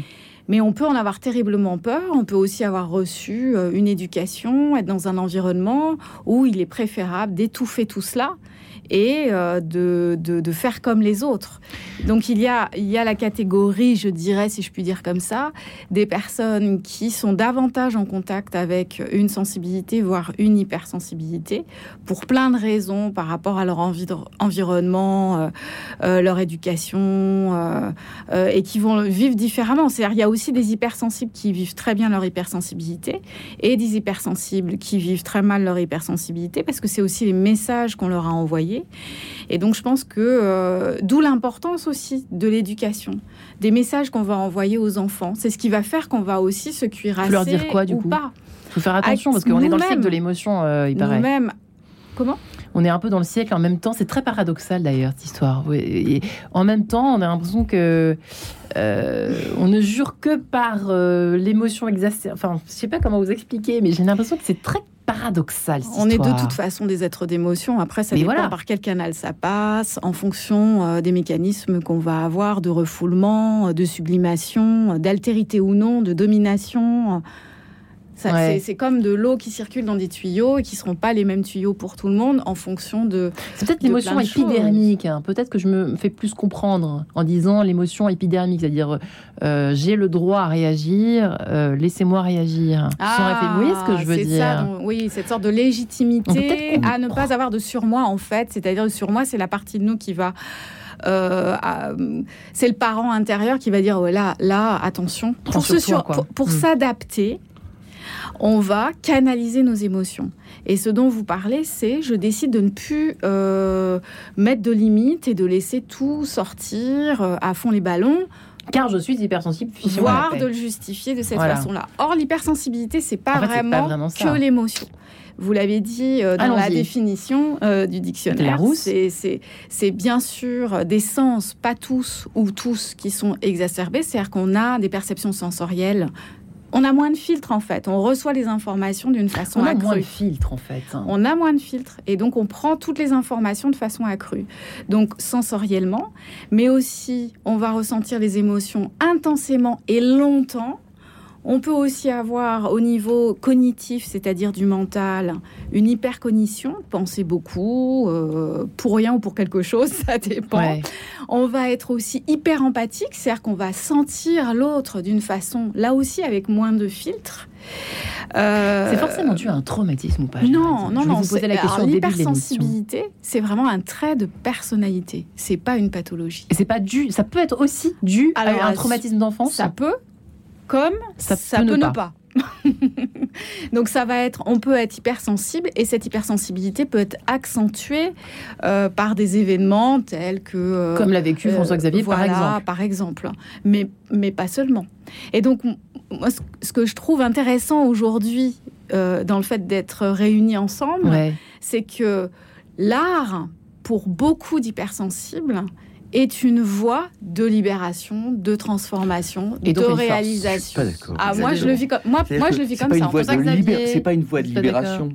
Speaker 2: Mais on peut en avoir terriblement peur. On peut aussi avoir reçu euh, une éducation, être dans un environnement où il est préférable d'étouffer tout cela et euh, de, de, faire comme les autres. Donc il y, a, il y a la catégorie, je dirais, si je puis dire comme ça, des personnes qui sont davantage en contact avec une sensibilité, voire une hypersensibilité, pour plein de raisons par rapport à leur envi- environnement, euh, euh, leur éducation, et qui vont vivre différemment. C'est-à-dire il y a aussi des hypersensibles qui vivent très bien leur hypersensibilité et des hypersensibles qui vivent très mal leur hypersensibilité parce que c'est aussi les messages qu'on leur a envoyés. Et donc je pense que euh, d'où l'importance aussi de l'éducation, des messages qu'on va envoyer aux enfants. C'est ce qui va faire qu'on va aussi se cuirasser
Speaker 1: leur dire quoi, du
Speaker 2: ou
Speaker 1: coup
Speaker 2: pas.
Speaker 1: faut faire attention parce qu'on est dans le siècle de l'émotion, euh, il paraît.
Speaker 2: Nous-mêmes. Comment?
Speaker 1: On est un peu dans le siècle en même temps. C'est très paradoxal d'ailleurs cette histoire. Et en même temps, on a l'impression que euh, on ne jure que par euh, l'émotion exacerbée. Enfin, je sais pas comment vous expliquer, mais j'ai l'impression que c'est très paradoxal. cette
Speaker 2: On est de toute façon des êtres d'émotion. Après, ça
Speaker 1: Mais
Speaker 2: dépend
Speaker 1: voilà.
Speaker 2: par quel canal ça passe, en fonction euh, des mécanismes qu'on va avoir de refoulement, euh, de sublimation, euh, d'altérité ou non, de domination.
Speaker 1: Ouais.
Speaker 2: c'est- comme de l'eau qui circule dans des tuyaux et qui seront pas les mêmes tuyaux pour tout le monde en fonction de.
Speaker 1: C'est peut-être l'émotion épidermique. hein. Peut-être que je me fais plus comprendre en disant l'émotion épidermique, c'est-à-dire euh, j'ai le droit à réagir, euh, laissez-moi réagir. Réfléchir. Vous voyez ce que je veux
Speaker 2: Ah,
Speaker 1: dire
Speaker 2: ça, donc, Oui, cette sorte de légitimité à ne pas avoir de surmoi en fait. C'est-à-dire le surmoi, c'est la partie de nous qui va. euh, c'est le parent intérieur qui va dire oh, là, là, attention.
Speaker 1: Prends
Speaker 2: Pour,
Speaker 1: sur
Speaker 2: pour, pour
Speaker 1: Mm.
Speaker 2: s'adapter, on va canaliser nos émotions. Et ce dont vous parlez, c'est je décide de ne plus euh, mettre de limites et de laisser tout sortir euh, à fond les ballons
Speaker 1: Car je suis hypersensible.
Speaker 2: voire de le justifier de cette
Speaker 1: Voilà.
Speaker 2: façon-là. Or, l'hypersensibilité, c'est pas,
Speaker 1: En fait, c'est pas
Speaker 2: vraiment
Speaker 1: vraiment
Speaker 2: que l'émotion. Vous l'avez dit euh, dans la définition euh, du dictionnaire. C'est bien sûr des sens, pas tous ou tous, qui sont exacerbés. C'est-à-dire qu'on a des perceptions sensorielles. On a moins de filtres en fait. On reçoit les informations d'une façon
Speaker 1: On a
Speaker 2: accrue.
Speaker 1: moins de filtres en fait. hein.
Speaker 2: On a moins de filtres et donc on prend toutes les informations de façon accrue. Donc sensoriellement, mais aussi on va ressentir les émotions intensément et longtemps. On peut aussi avoir au niveau cognitif, c'est-à-dire du mental, une hypercognition, penser beaucoup, euh, pour rien ou pour quelque chose, ça dépend.
Speaker 1: Ouais.
Speaker 2: On va être aussi hyper empathique, c'est-à-dire qu'on va sentir l'autre d'une façon, là aussi avec moins de filtres. Euh,
Speaker 1: C'est forcément dû à un traumatisme ou pas
Speaker 2: non, non, non. L'hypersensibilité, c'est vraiment un trait de personnalité. C'est pas une pathologie.
Speaker 1: Et c'est pas dû, ça peut être aussi dû
Speaker 2: Alors,
Speaker 1: à un traumatisme d'enfance.
Speaker 2: Ça peut, comme
Speaker 1: Ça
Speaker 2: ça,
Speaker 1: peut
Speaker 2: peut,
Speaker 1: ne
Speaker 2: ne
Speaker 1: pas.
Speaker 2: pas. Donc ça va être, on peut être hypersensible et cette hypersensibilité peut être accentuée euh, par des événements tels que euh,
Speaker 1: Comme l'a vécu
Speaker 2: euh,
Speaker 1: François-Xavier, par
Speaker 2: voilà,
Speaker 1: exemple.
Speaker 2: par exemple. Mais mais pas seulement. Et donc moi, ce, que je trouve intéressant aujourd'hui dans le fait d'être réunis ensemble,
Speaker 1: Ouais.
Speaker 2: c'est que l'art, pour beaucoup d'hypersensibles, est une voie de libération, de transformation,
Speaker 1: Et donc
Speaker 2: de réalisation.
Speaker 4: Je suis pas d'accord.
Speaker 2: Ah, moi, je le vis comme moi, moi je le vis comme
Speaker 4: pas
Speaker 2: ça.
Speaker 4: de C'est pas une voie de
Speaker 1: pas
Speaker 4: libération.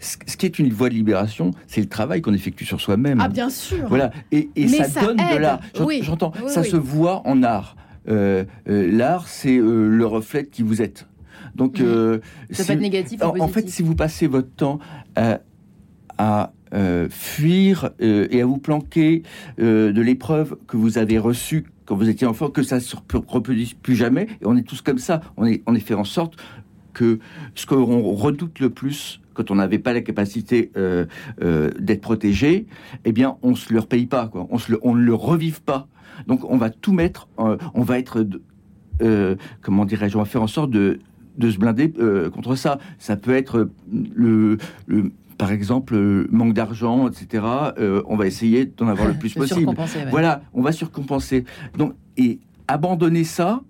Speaker 4: Ce qui est une voie de libération, c'est le travail qu'on effectue sur soi-même.
Speaker 2: Ah, bien sûr.
Speaker 4: Voilà, et, ça,
Speaker 2: ça
Speaker 4: donne de l'art.
Speaker 2: Oui.
Speaker 4: J'entends,
Speaker 2: Oui,
Speaker 4: ça
Speaker 2: oui.
Speaker 4: se voit en art. Euh, euh, l'art, c'est euh, le reflet de qui vous êtes. Donc,
Speaker 1: Ça
Speaker 4: si-
Speaker 1: peut être négatif ou
Speaker 4: en, fait, si vous passez votre temps à, à, fuir euh, et à vous planquer euh, de l'épreuve que vous avez reçue quand vous étiez enfant, que ça ne se rep- reproduise plus jamais, et on est tous comme ça. On est, on est fait en sorte que ce qu'on redoute le plus quand on n'avait pas la capacité euh, euh, d'être protégé, eh bien, on se le repaye pas, quoi. On se le, on ne le revive pas. Donc, on va tout mettre, euh, on va être, euh, comment dirais-je, on va faire en sorte de, de se blinder euh, contre ça. Ça peut être euh, le- par exemple, le manque d'argent, etc. Euh, on va essayer d'en avoir le plus possible.
Speaker 1: ouais.
Speaker 4: Voilà, on va surcompenser. Donc, et abandonner ça,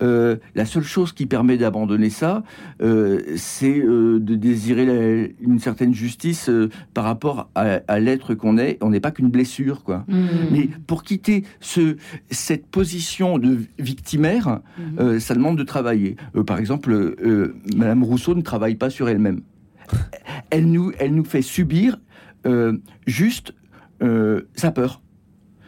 Speaker 4: euh, la seule chose qui permet d'abandonner ça, euh, c'est euh, de désirer la- une certaine justice euh, par rapport à, à l'être qu'on est. On n'est pas qu'une blessure, quoi.
Speaker 1: Mhm.
Speaker 4: Mais pour quitter ce, cette position de victimaire, euh, ça demande de travailler. Euh, par exemple, euh, Madame Rousseau ne travaille pas sur elle-même. Elle nous, elle nous fait subir euh, juste euh, sa peur.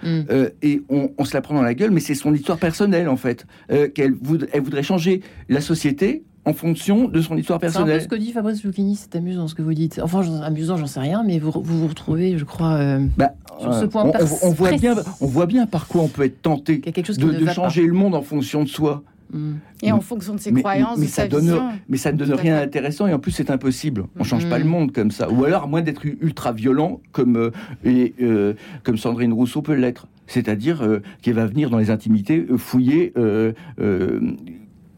Speaker 1: Mhm.
Speaker 4: Euh, et on, on se la prend dans la gueule, mais c'est son histoire personnelle en fait. Qu'elle voud- elle voudrait changer la société en fonction de son histoire
Speaker 1: C'est un peu
Speaker 4: personnelle.
Speaker 1: ce que dit Fabrice Lucchini, c'est amusant ce que vous dites. Enfin, amusant, j'en sais rien, mais vous vous, vous retrouvez, je crois,
Speaker 4: Bah,
Speaker 1: Sur ce point
Speaker 4: on, voit bien,
Speaker 1: précis.
Speaker 4: on voit bien par quoi on peut être tenté
Speaker 1: quelque chose
Speaker 4: de, changer le monde en fonction de soi.
Speaker 2: Et en fonction de ses
Speaker 4: Mais-
Speaker 2: croyances,
Speaker 4: mais
Speaker 2: de
Speaker 4: ça
Speaker 2: sa
Speaker 4: donne-
Speaker 2: vision.
Speaker 4: Mais ça ne donne rien d'intéressant et en plus c'est impossible. On change pas
Speaker 1: Mhm.
Speaker 4: le monde comme ça. Ou alors à moins d'être ultra violent comme euh, et, euh, comme Sandrine Rousseau peut l'être. C'est-à-dire euh, qu'elle va venir dans les intimités fouiller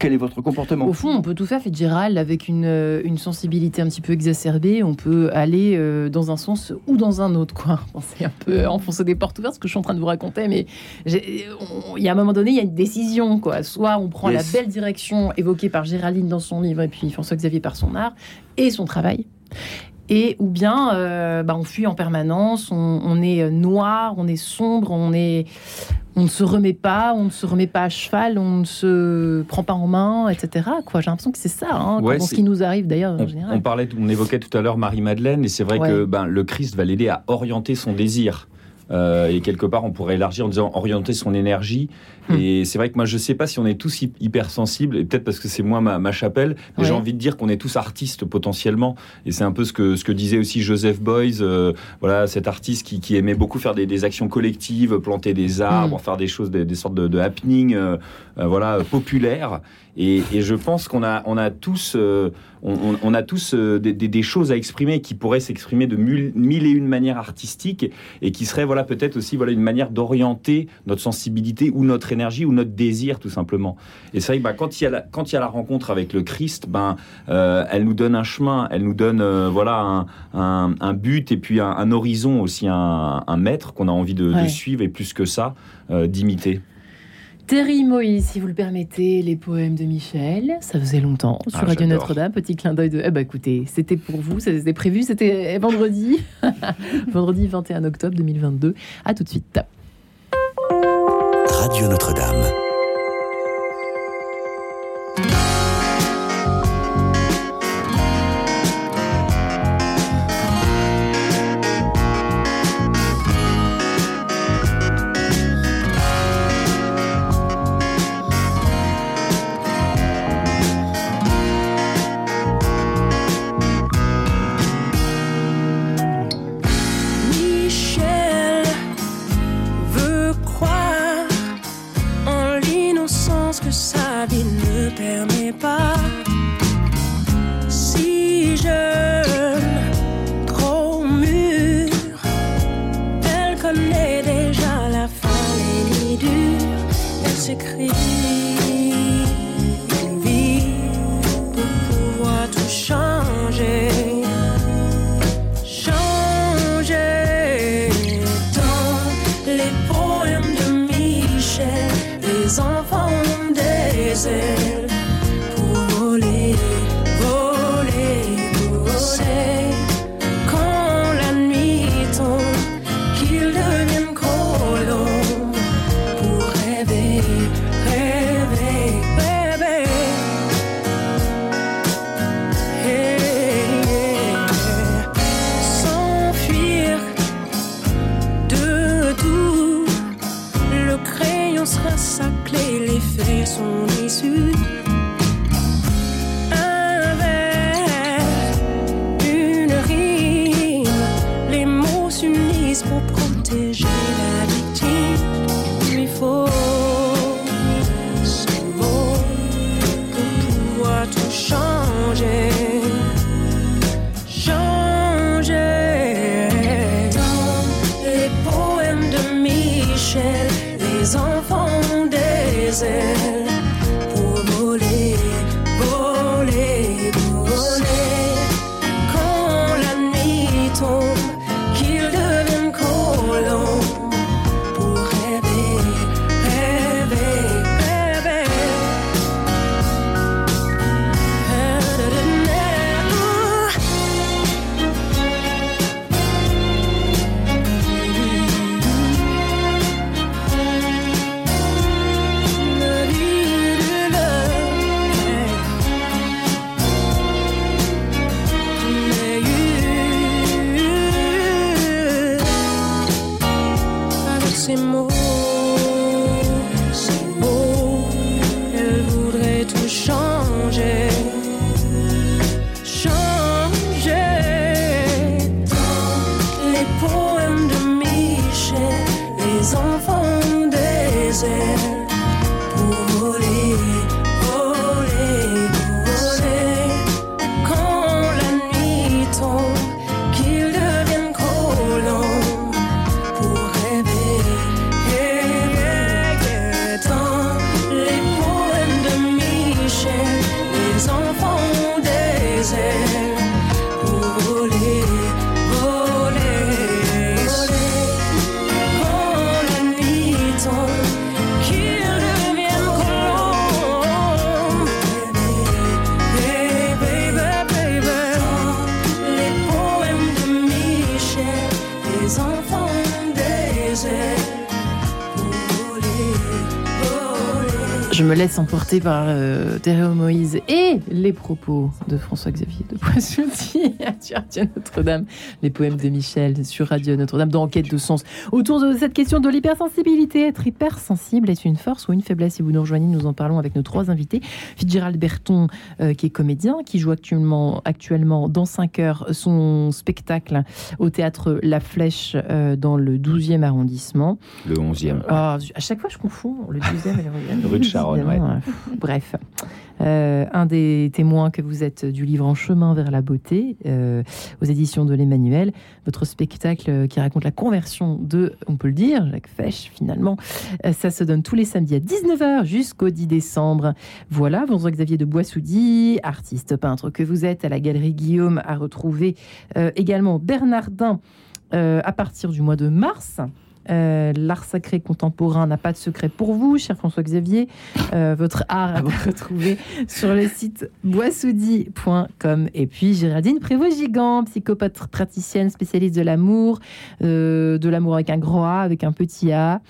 Speaker 4: quel est votre comportement?
Speaker 1: Au fond, on peut tout faire, Fitzgerald, avec une, euh, une sensibilité un petit peu exacerbée. On peut aller euh, dans un sens ou dans un autre, quoi. C'est un peu enfoncer des portes ouvertes, ce que je suis en train de vous raconter, mais il y a un moment donné, il y a une décision, quoi. Soit on prend
Speaker 4: Yes.
Speaker 1: la belle direction évoquée par Géraldine dans son livre et puis François-Xavier par son art et son travail. Et ou bien euh, bah, on fuit en permanence, on, on est euh, noir, on est sombre, on est, on ne se remet pas, on ne se remet pas à cheval, on ne se prend pas en main, etc. Quoi, j'ai l'impression que c'est ça, hein,
Speaker 3: Ouais,
Speaker 1: ce qui nous arrive d'ailleurs
Speaker 3: On, parlait, on évoquait tout à l'heure Marie-Madeleine, et c'est vrai
Speaker 1: Ouais.
Speaker 3: que ben, le Christ va l'aider à orienter son désir. Euh, et quelque part, on pourrait élargir en disant orienter son énergie.
Speaker 1: Hmm.
Speaker 3: Et c'est vrai que moi, je sais pas si on est tous hy- hypersensibles, et peut-être parce que c'est moi ma, ma chapelle, mais
Speaker 1: Ouais.
Speaker 3: j'ai envie de dire qu'on est tous artistes potentiellement. Et c'est un peu ce que, ce que disait aussi Joseph Beuys, euh, voilà, cet artiste qui, qui aimait beaucoup faire des, des actions collectives, planter des arbres, faire des choses, des, des sortes de, de happenings, euh, euh, voilà, populaires. Et, et je pense qu'on a, on a tous, on, on- on a tous euh, des, des- des choses à exprimer qui pourraient s'exprimer de mille, mille et une manières artistiques et qui seraient voilà peut-être aussi voilà une manière d'orienter notre sensibilité ou notre énergie ou notre désir tout simplement. Et c'est vrai que bah, quand il y a la, quand il y a la rencontre avec le Christ, ben euh, elle nous donne un chemin, elle nous donne euh, voilà un, un- un but et puis un, un horizon aussi un, maître qu'on a envie de, suivre et plus que ça euh, d'imiter.
Speaker 1: Terry Moïse, si vous le permettez, les poèmes de Michel, ça faisait longtemps sur
Speaker 3: Ah,
Speaker 1: Radio
Speaker 3: j'adore.
Speaker 1: Notre-Dame. Petit clin d'œil de. Eh ben écoutez, c'était pour vous, c'était prévu, c'était vendredi, vendredi 21 octobre 2022. À tout de suite.
Speaker 8: Radio Notre-Dame.
Speaker 1: Laisse emporter par euh, Moïse et les propos de François-Xavier de Poissontier sur Radio Notre-Dame, les poèmes de Michel sur Radio Notre-Dame dans Enquête de sens. Autour de cette question de l'hypersensibilité, être hypersensible est une force ou une faiblesse? Si vous nous rejoignez, nous en parlons avec nos trois invités. Fitzgerald Berton, euh, qui est comédien, qui joue actuellement, actuellement dans 5 heures son spectacle au théâtre La Flèche euh, dans le 12e arrondissement.
Speaker 3: Le 11e.
Speaker 1: Ah, à chaque fois, je confonds le 12e et le 11e.
Speaker 3: Rue de Charonne, ouais.
Speaker 1: Bref. Euh, un des témoins que vous êtes du livre En chemin vers la beauté, euh, aux éditions de l'Emmanuel, votre spectacle qui raconte la conversion de, on peut le dire, Jacques Fesch, finalement. Euh, ça se donne tous les samedis à 19h jusqu'au 10 décembre. Voilà, François-Xavier de Boissoudy, artiste peintre que vous êtes à la Galerie Guillaume, à retrouver également Bernardin à partir du mois de mars. Euh, L'art sacré contemporain n'a pas de secret pour vous, cher François-Xavier. Euh, votre art à retrouver sur le site boissoudi.com. Et puis Géraldine Prévost-Gigant, psychopathe praticienne, spécialiste de l'amour, euh, de l'amour avec un gros A, avec un petit A,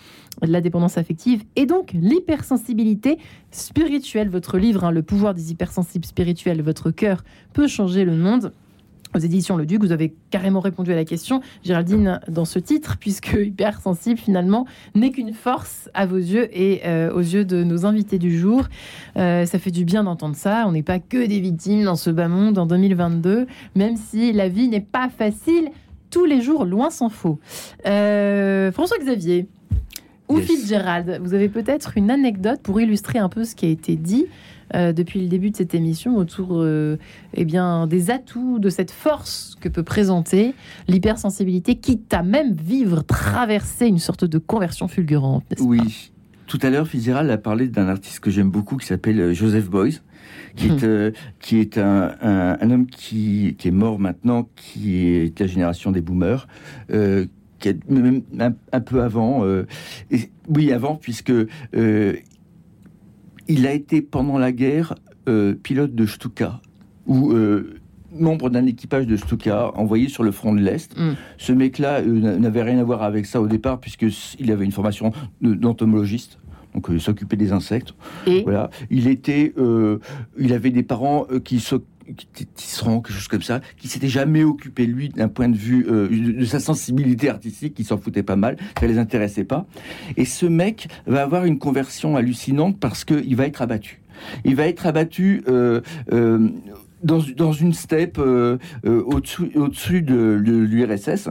Speaker 1: de la dépendance affective et donc l'hypersensibilité spirituelle. Votre livre, hein, Le pouvoir des hypersensibles spirituels, votre cœur peut changer le monde aux éditions Le Duc, vous avez carrément répondu à la question, Géraldine, dans ce titre, puisque hypersensible, finalement, n'est qu'une force à vos yeux et euh, aux yeux de nos invités du jour. Euh, ça fait du bien d'entendre ça. On n'est pas que des victimes dans ce bas monde en 2022, même si la vie n'est pas facile tous les jours, loin s'en faut. Euh, François-Xavier, ou
Speaker 4: Yes.
Speaker 1: Fitzgerald, vous avez peut-être une anecdote pour illustrer un peu ce qui a été dit euh, depuis le début de cette émission autour euh, eh bien, des atouts, de cette force que peut présenter l'hypersensibilité, quitte à même vivre, traverser une sorte de conversion fulgurante. pas
Speaker 4: Oui. Tout à l'heure, Fitzgerald a parlé d'un artiste que j'aime beaucoup qui s'appelle euh, Joseph qui est, euh, qui est un, un- un homme qui, qui est mort maintenant, qui est la génération des boomers, euh, qui est même un, un peu avant. euh, et- oui, avant, puisque il a été pendant la guerre euh, pilote de Stuka, ou euh, membre d'un équipage de Stuka envoyé sur le front de l'Est.
Speaker 1: Mm.
Speaker 4: Ce mec-là euh, n'avait rien à voir avec ça au départ, puisqu'il avait une formation de- d'entomologiste. Donc, il s'occupait des insectes.
Speaker 1: Et
Speaker 4: Voilà. Il était, il avait des parents qui s'oc- qui étaient tisserands, quelque chose comme ça, qui s'étaient jamais occupés lui d'un point de vue euh, de, sa sensibilité artistique, qui s'en foutait pas mal, ça les intéressait pas. Et ce mec va avoir une conversion hallucinante parce que il va être abattu. Il va être abattu. Euh, euh, dans, dans une steppe au-dessus au-dessus de, de l'URSS.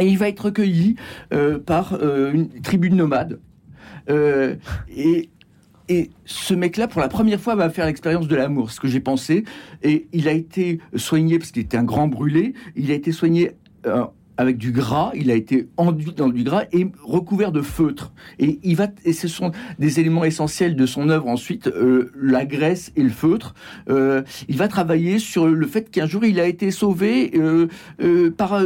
Speaker 4: Et il va être recueilli par une tribu de nomades. Et, et ce mec-là, pour la première fois, va faire l'expérience de l'amour, ce que j'ai pensé. Et il a été soigné, parce qu'il était un grand brûlé, il a été soigné euh, avec du gras, il a été enduit dans du gras et recouvert de feutre. Et, il va, et ce sont des éléments essentiels de son œuvre ensuite, euh, la graisse et le feutre. Euh, il va travailler sur le fait qu'un jour il a été sauvé par,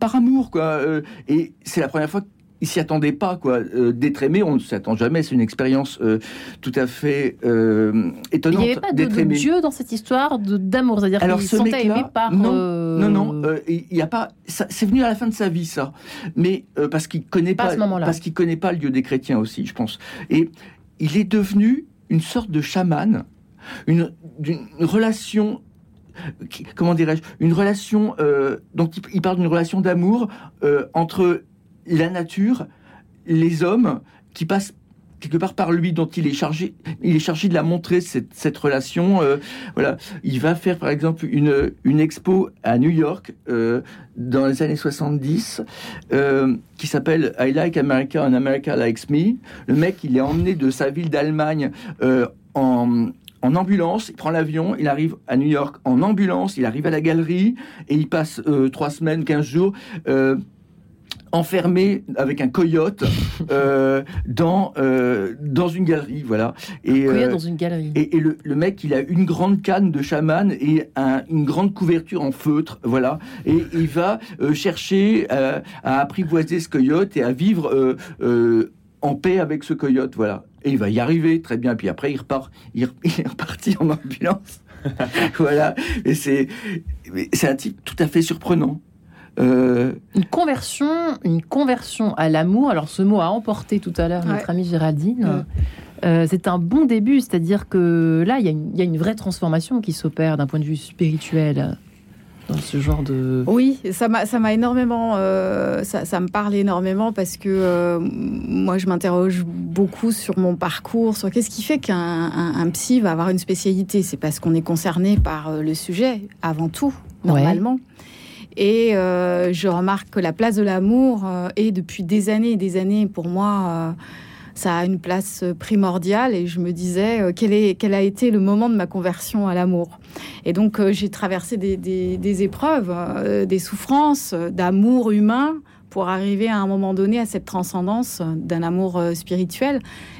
Speaker 4: par amour, quoi. Et c'est la première fois qu'il s'y attendait pas, quoi. Euh, D'être aimé, on ne s'y attend jamais. C'est une expérience euh, tout à fait euh,
Speaker 1: il
Speaker 4: étonnante
Speaker 1: n'y avait pas de. Dieu dans cette histoire d'amour, c'est-à-dire
Speaker 4: Alors,
Speaker 1: qu'il
Speaker 4: ce
Speaker 1: se sentait
Speaker 4: mec-là,
Speaker 1: aimé par.
Speaker 4: non,
Speaker 1: euh,
Speaker 4: Non, non, euh, il y a pas. C'est venu à la fin de sa vie, ça. Mais parce qu'il connaît
Speaker 1: Pas
Speaker 4: pas,
Speaker 1: ce moment-là.
Speaker 4: parce qu'il connaît pas le dieu des chrétiens aussi, je pense. Et il est devenu une sorte de chaman, une, d'une relation. Comment dirais-je Une relation. Euh, donc il, il parle d'une relation d'amour euh, entre la nature, les hommes qui passent quelque part par lui, dont il est chargé, il est chargé de la montrer cette, relation. euh, voilà, il va faire par exemple une, une expo à New York euh, dans les années 70 euh, qui s'appelle I Like America and America Likes Me. Le mec, il est emmené de sa ville d'Allemagne en en ambulance, il prend l'avion, il arrive à New York en ambulance, il arrive à la galerie et il passe trois semaines, quinze jours enfermé avec un coyote euh, dans, euh, dans une galerie, voilà. Et,
Speaker 1: Coyote
Speaker 4: euh,
Speaker 1: dans une galerie.
Speaker 4: et, et le, le mec, il a une grande canne de chaman et un- une grande couverture en feutre, voilà. Et il va euh, chercher à apprivoiser ce coyote et à vivre en paix avec ce coyote, voilà. Et il va y arriver très bien. Puis après, il repart, il, il est reparti en ambulance, voilà. Et c'est un type tout à fait surprenant. Euh,
Speaker 1: Une conversion, une conversion à l'amour. Alors ce mot a emporté tout à l'heure
Speaker 2: Ouais.
Speaker 1: notre amie Géraldine. Euh, c'est un bon début, c'est-à-dire que là, il y, a une- il y a une vraie transformation qui s'opère d'un point de vue spirituel dans ce genre de.
Speaker 2: Oui, ça m'a, ça m'a énormément, euh, ça, ça me parle énormément parce que euh, moi, je m'interroge beaucoup sur mon parcours, sur qu'est-ce qui fait qu'un un, un psy va avoir une spécialité. C'est parce qu'on est concerné par le sujet avant tout, normalement. Et euh, je remarque que la place de l'amour euh, est depuis des années et des années pour moi. euh, ça a une place primordiale et je me disais quel, est, quel a été le moment de ma conversion à l'amour? Et donc j'ai traversé des, épreuves, des souffrances d'amour humain pour arriver à un moment donné à cette transcendance d'un amour spirituel.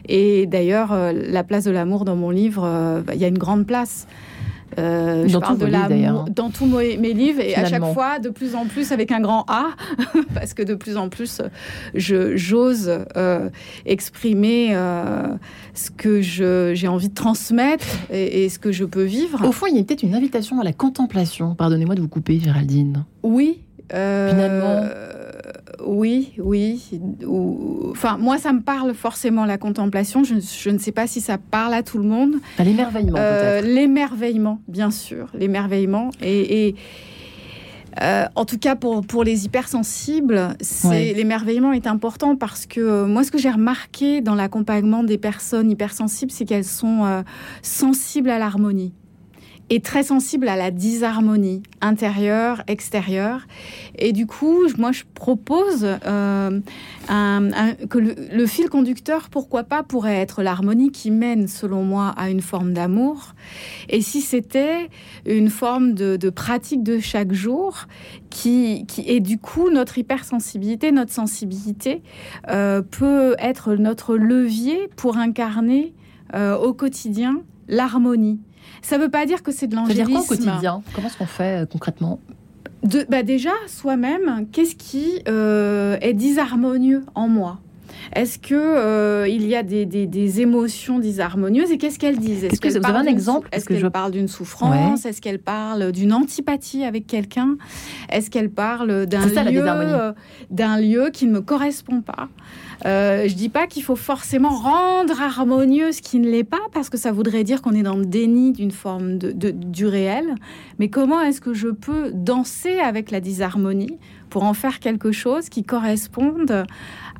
Speaker 2: Et d'ailleurs, la place de l'amour dans mon livre, bah, il y a une grande place. Euh, je
Speaker 1: Dans
Speaker 2: parle de dans tous mes, livres et à chaque fois de plus en plus avec un grand A parce que de plus en plus je j'ose euh, exprimer euh, ce que je- j'ai envie de transmettre et, et ce que je peux vivre.
Speaker 1: Au fond, il y a peut-être une invitation à la contemplation. Pardonnez-moi de vous couper, Géraldine.
Speaker 2: Oui. euh,
Speaker 1: Finalement.
Speaker 2: Oui, oui. Ou- Enfin, moi, ça me parle forcément la contemplation. Je, je ne sais pas si ça parle à tout le monde.
Speaker 1: L'émerveillement,
Speaker 2: Euh,
Speaker 1: peut-être.
Speaker 2: l'émerveillement, bien sûr, l'émerveillement. Et, et, euh, en tout cas, pour, pour les hypersensibles, c'est
Speaker 1: Ouais.
Speaker 2: l'émerveillement est important parce que euh, moi, ce que j'ai remarqué dans l'accompagnement des personnes hypersensibles, c'est qu'elles sont euh, sensibles à l'harmonie. Est très sensible à la disharmonie intérieure, extérieure. Et du coup, moi, je propose euh, que le, fil conducteur, pourquoi pas, pourrait être l'harmonie qui mène, selon moi, à une forme d'amour. Et si c'était une forme de, pratique de chaque jour, qui, qui et du coup, notre hypersensibilité, notre sensibilité euh, peut être notre levier pour incarner euh, au quotidien l'harmonie. Ça ne veut pas dire que c'est de l'angélisme.
Speaker 1: Ça veut dire quoi au quotidien? Comment est-ce qu'on fait euh, concrètement?
Speaker 2: De, bah Déjà, soi-même, qu'est-ce qui euh, est disharmonieux en moi? Est-ce que euh, il y a des, des, émotions disharmonieuses et qu'est-ce qu'elles disent?
Speaker 1: Est-ce que vous avez un exemple?
Speaker 2: Est-ce qu'elle je... parle d'une souffrance? Est-ce qu'elle parle d'une antipathie avec quelqu'un? Est-ce qu'elle parle d'un lieu, d'un lieu qui ne me correspond pas? Euh, je dis pas qu'il faut forcément rendre harmonieux ce qui ne l'est pas, parce que ça voudrait dire qu'on est dans le déni d'une forme de, du réel. Mais comment est-ce que je peux danser avec la disharmonie pour en faire quelque chose qui corresponde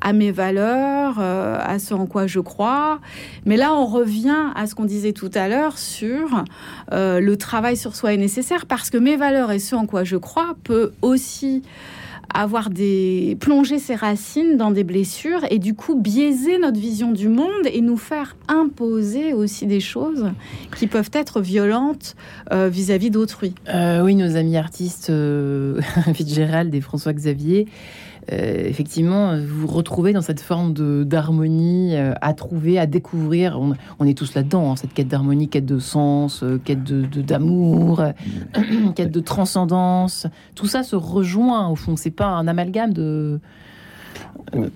Speaker 2: à mes valeurs, euh, à ce en quoi je crois? Mais là, on revient à ce qu'on disait tout à l'heure sur euh, le travail sur soi est nécessaire parce que mes valeurs et ce en quoi je crois peut aussi avoir des plonger ses racines dans des blessures et du coup biaiser notre vision du monde et nous faire imposer aussi des choses qui peuvent être violentes euh, vis-à-vis d'autrui.
Speaker 1: Euh, oui, nos amis artistes euh, Fitzgerald et François Xavier effectivement, vous vous retrouvez dans cette forme d'harmonie euh, à trouver, à découvrir. On, est tous là-dedans, hein, cette quête d'harmonie, quête de sens, euh, quête de d'amour, quête de transcendance. Tout ça se rejoint au fond. C'est pas un amalgame de.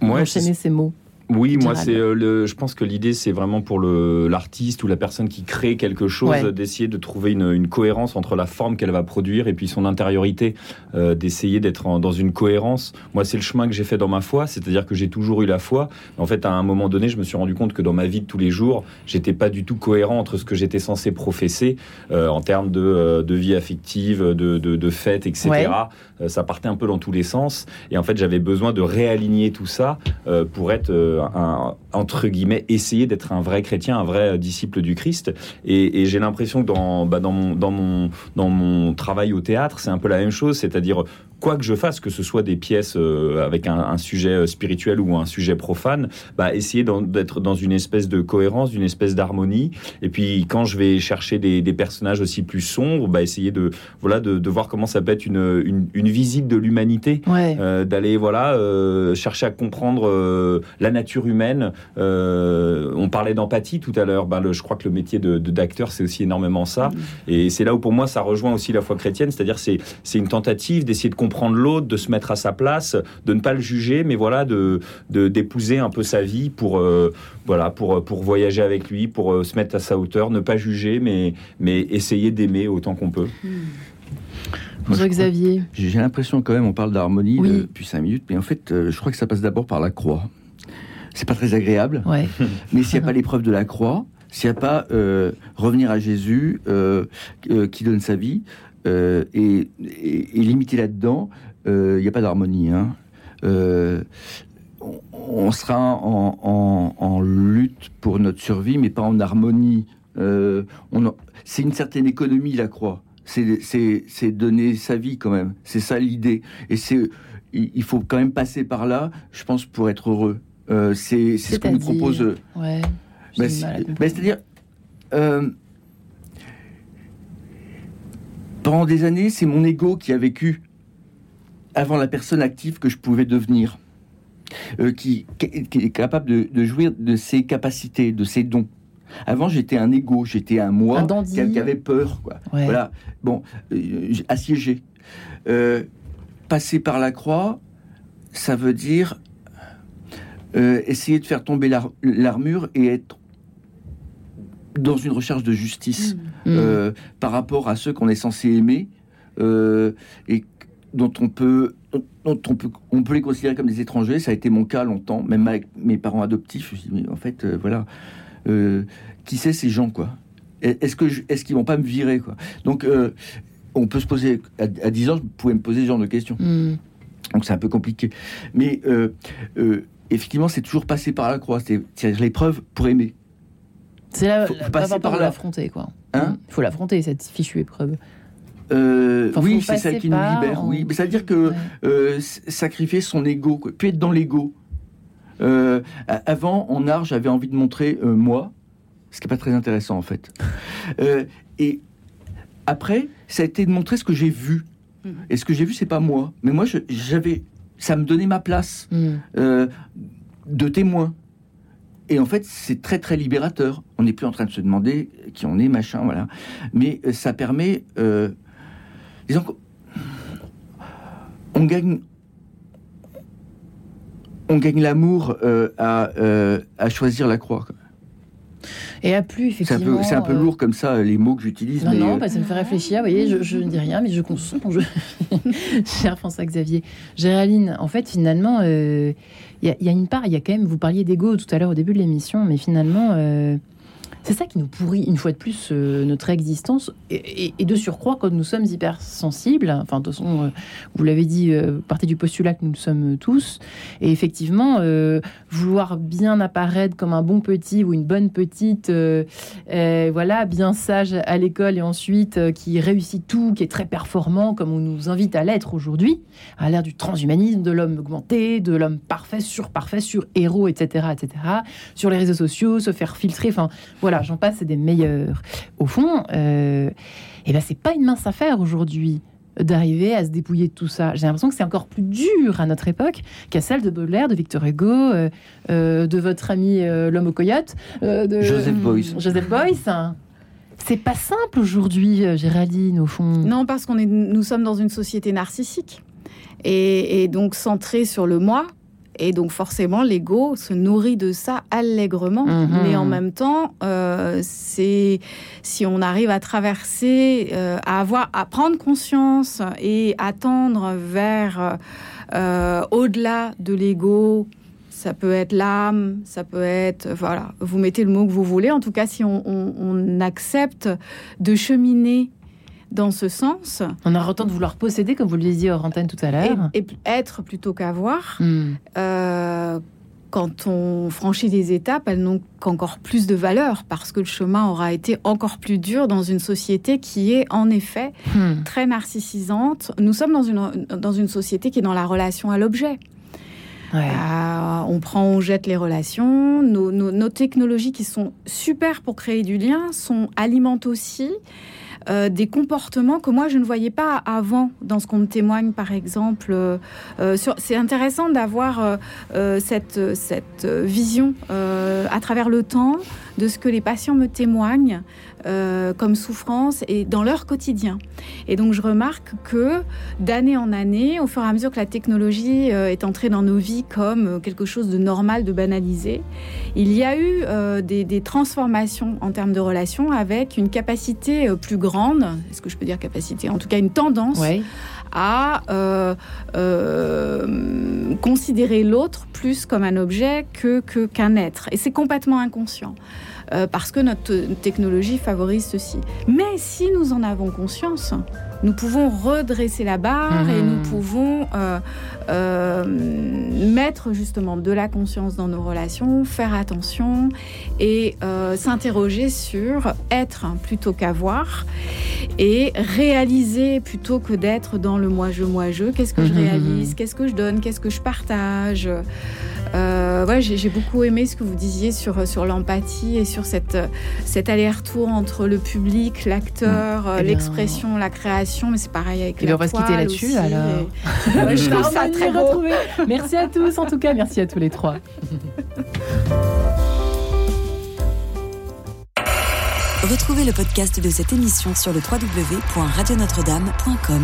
Speaker 3: Moi,
Speaker 1: enchaîner ces mots.
Speaker 3: Oui, moi, c'est euh, le. Je pense que l'idée, c'est vraiment pour le l'artiste ou la personne qui crée quelque chose, d'essayer de trouver une, une, cohérence entre la forme qu'elle va produire et puis son intériorité, euh, d'essayer d'être dans une cohérence. Moi, c'est le chemin que j'ai fait dans ma foi, c'est-à-dire que j'ai toujours eu la foi. En fait, à un moment donné, je me suis rendu compte que dans ma vie de tous les jours, j'étais pas du tout cohérent entre ce que j'étais censé professer euh, en termes de, euh, de, vie affective, de, de, de fête, etc. Euh, ça partait un peu dans tous les sens. Et en fait, j'avais besoin de réaligner tout ça pour être un, entre guillemets, essayer d'être un vrai chrétien, un vrai disciple du Christ. Et, j'ai l'impression que dans, bah, dans, mon, dans, mon, dans mon travail au théâtre, c'est un peu la même chose, c'est-à-dire quoi que je fasse, que ce soit des pièces euh, avec un, sujet euh, spirituel ou un sujet profane, bah, essayer d'être dans une espèce de cohérence, d'une espèce d'harmonie. Et puis quand je vais chercher des, personnages aussi plus sombres, bah, essayer de voilà de, voir comment ça peut être une, une, visite de l'humanité, euh, d'aller voilà chercher à comprendre la nature humaine. On parlait d'empathie tout à l'heure. Bah, je crois que le métier de d'acteur c'est aussi énormément ça. Mm. Et c'est là où pour moi ça rejoint aussi la foi chrétienne, c'est-à-dire c'est c'est une tentative d'essayer de comprendre l'autre, de se mettre à sa place, de ne pas le juger, mais voilà, de d'épouser un peu sa vie pour euh, voilà pour pour voyager avec lui, pour euh, se mettre à sa hauteur, ne pas juger, mais mais essayer d'aimer autant qu'on peut.
Speaker 1: Hmm. Xavier.
Speaker 4: J'ai l'impression quand même, on parle d'harmonie depuis cinq minutes, mais en fait, euh, je crois que ça passe d'abord par la croix. C'est pas très agréable, mais s'il n'y a pas l'épreuve de la croix, s'il n'y a pas revenir à Jésus qui donne sa vie, euh, et, limité là-dedans, il euh, n'y a pas d'harmonie. Hein. Euh, on sera en, lutte pour notre survie, mais pas en harmonie. c'est une certaine économie, la croix. C'est donner sa vie quand même. C'est ça l'idée. Et c'est il faut quand même passer par là, je pense, pour être heureux. C'est ce qu'on nous propose.
Speaker 1: Ouais,
Speaker 4: C'est-à-dire, pendant des années, c'est mon ego qui a vécu avant la personne active que je pouvais devenir, euh, qui, est capable de, jouir de ses capacités, de ses dons. Avant, j'étais un ego, j'étais un moi qui, avait peur, quoi. Voilà. Bon, euh, assiégé. Euh, passer par la croix, ça veut dire essayer de faire tomber l'armure et être dans une recherche de justice mm. Euh, mm. par rapport à ceux qu'on est censé aimer euh, et dont on peut, dont on peut, on peut les considérer comme des étrangers. Ça a été mon cas longtemps, même avec mes parents adoptifs. Je me suis dit, mais en fait, euh, voilà, qui c'est ces gens, quoi? Est-ce que, est-ce qu'ils vont pas me virer, quoi? Donc, on peut se poser à, 10 ans, je pouvais me poser ce genre de questions. Mm. Donc c'est un peu compliqué, mais effectivement, c'est toujours passé par la croix, c'est l'épreuve pour aimer.
Speaker 1: C'est là, faut, passer par l'affronter, quoi.
Speaker 4: Hein
Speaker 1: Il faut l'affronter, cette fichue épreuve.
Speaker 4: Euh,
Speaker 1: Enfin,
Speaker 4: oui,
Speaker 1: faut
Speaker 4: c'est ça
Speaker 1: passer
Speaker 4: qui nous libère.
Speaker 1: en-
Speaker 4: Oui, mais ça veut dire que
Speaker 1: Ouais.
Speaker 4: euh, sacrifier son ego, quoi. puis être dans l'ego. Euh, avant, en art, j'avais envie de montrer moi, ce qui n'est pas très intéressant en fait. Et après, ça a été de montrer ce que j'ai vu.
Speaker 2: Mhm.
Speaker 4: Et ce que j'ai vu, c'est pas moi. Mais moi, j'avais, ça me donnait ma place
Speaker 1: Mm.
Speaker 4: euh, de témoin. Et en fait, c'est très très libérateur. On n'est plus en train de se demander qui on est, machin, voilà. Mais euh, ça permet, euh, disons qu'on on gagne, on gagne l'amour euh, à, à choisir la croix. quoi.
Speaker 1: Et à plus,
Speaker 4: C'est un
Speaker 1: effectivement.
Speaker 4: c'est un peu
Speaker 1: euh,
Speaker 4: lourd comme ça les mots que j'utilise.
Speaker 1: Non,
Speaker 4: mais,
Speaker 1: non,
Speaker 4: euh,
Speaker 1: bah, ça me fait réfléchir. Vous voyez, je, je ne dis rien, mais je consens. Je... Cher François-Xavier. Géraldine, en fait, finalement, euh, il y, a- y a une part, il y a quand même, vous parliez d'ego tout à l'heure au début de l'émission, mais finalement, euh, c'est ça qui nous pourrit, une fois de plus, euh, notre existence. Et, de surcroît, quand nous sommes hypersensibles, enfin, de toute façon, euh, vous l'avez dit, euh, partez du postulat que nous sommes tous. Et effectivement, euh, vouloir bien apparaître comme un bon petit ou une bonne petite, voilà, bien sage à l'école et ensuite qui réussit tout, qui est très performant, comme on nous invite à l'être aujourd'hui, à l'ère du transhumanisme, de l'homme augmenté, de l'homme parfait, sur-parfait, sur-héros, etc., etc., sur les réseaux sociaux, se faire filtrer, enfin, voilà, j'en passe, c'est des meilleurs. Au fond, euh, eh ben, c'est pas une mince affaire aujourd'hui d'arriver à se dépouiller de tout ça. J'ai l'impression que c'est encore plus dur à notre époque qu'à celle de Baudelaire, de Victor Hugo, euh, euh, de votre ami euh, l'homme au coyote, euh, de
Speaker 4: Joseph Beuys.
Speaker 1: Joseph Beuys. hein. C'est pas simple aujourd'hui, Géraldine, au fond.
Speaker 2: Non, parce qu'on est, nous sommes dans une société narcissique et, et donc centrée sur le moi. Et donc forcément, l'ego se nourrit de ça allègrement.
Speaker 1: Mhm.
Speaker 2: Mais en même temps, euh, c'est si on arrive à traverser, euh, à avoir, à prendre conscience et à tendre vers euh, au-delà de l'ego. Ça peut être l'âme, ça peut être voilà. Vous mettez le mot que vous voulez. En tout cas, si on, on- on accepte de cheminer dans ce sens
Speaker 1: On a autant de vouloir posséder, comme vous le disiez hors antenne tout à l'heure.
Speaker 2: et être plutôt qu'avoir,
Speaker 1: Hmm.
Speaker 2: euh, quand on franchit des étapes, elles n'ont qu'encore plus de valeur parce que le chemin aura été encore plus dur dans une société qui est en effet
Speaker 1: Hmm.
Speaker 2: très narcissisante. Nous sommes dans une, dans une société qui est dans la relation à l'objet.
Speaker 1: Ouais.
Speaker 2: Euh, on prend, on jette les relations. Nos, nos- nos technologies qui sont super pour créer du lien sont alimentent aussi euh, des comportements que moi je ne voyais pas avant dans ce qu'on me témoigne, par exemple. Euh, euh, C'est intéressant d'avoir cette, cette vision à travers le temps de ce que les patients me témoignent euh, comme souffrance et dans leur quotidien. Et donc je remarque que d'année en année, au fur et à mesure que la technologie euh, est entrée dans nos vies comme euh, quelque chose de normal, de banalisé, il y a eu des, transformations en termes de relations avec une capacité plus grande, est-ce que je peux dire capacité, en tout cas une tendance. À euh, euh, considérer l'autre plus comme un objet que qu'un être. Et c'est complètement inconscient. euh, parce que notre technologie favorise ceci. Mais si nous en avons conscience, nous pouvons redresser la barre et nous pouvons euh, euh, mettre justement de la conscience dans nos relations, faire attention et euh, s'interroger sur être plutôt qu'avoir et réaliser plutôt que d'être dans le moi-je, moi-je. Qu'est-ce que je
Speaker 1: Mhm,
Speaker 2: réalise?
Speaker 1: mhm.
Speaker 2: Qu'est-ce que je donne? Qu'est-ce que je partage? Ouais, j'ai beaucoup aimé ce que vous disiez sur, sur l'empathie et sur cette, cet aller-retour entre le public, l'acteur,
Speaker 1: Eh
Speaker 2: l'expression, la création. Mais c'est pareil avec
Speaker 1: Eh bien,
Speaker 2: la
Speaker 1: on va se quitter là-dessus, alors.
Speaker 2: et- Ouais, je trouve ça très beau.
Speaker 1: retrouver. Merci à tous, en tout cas, merci à tous les trois.
Speaker 5: Retrouvez le podcast de cette émission sur le www.radionotre-dame.com.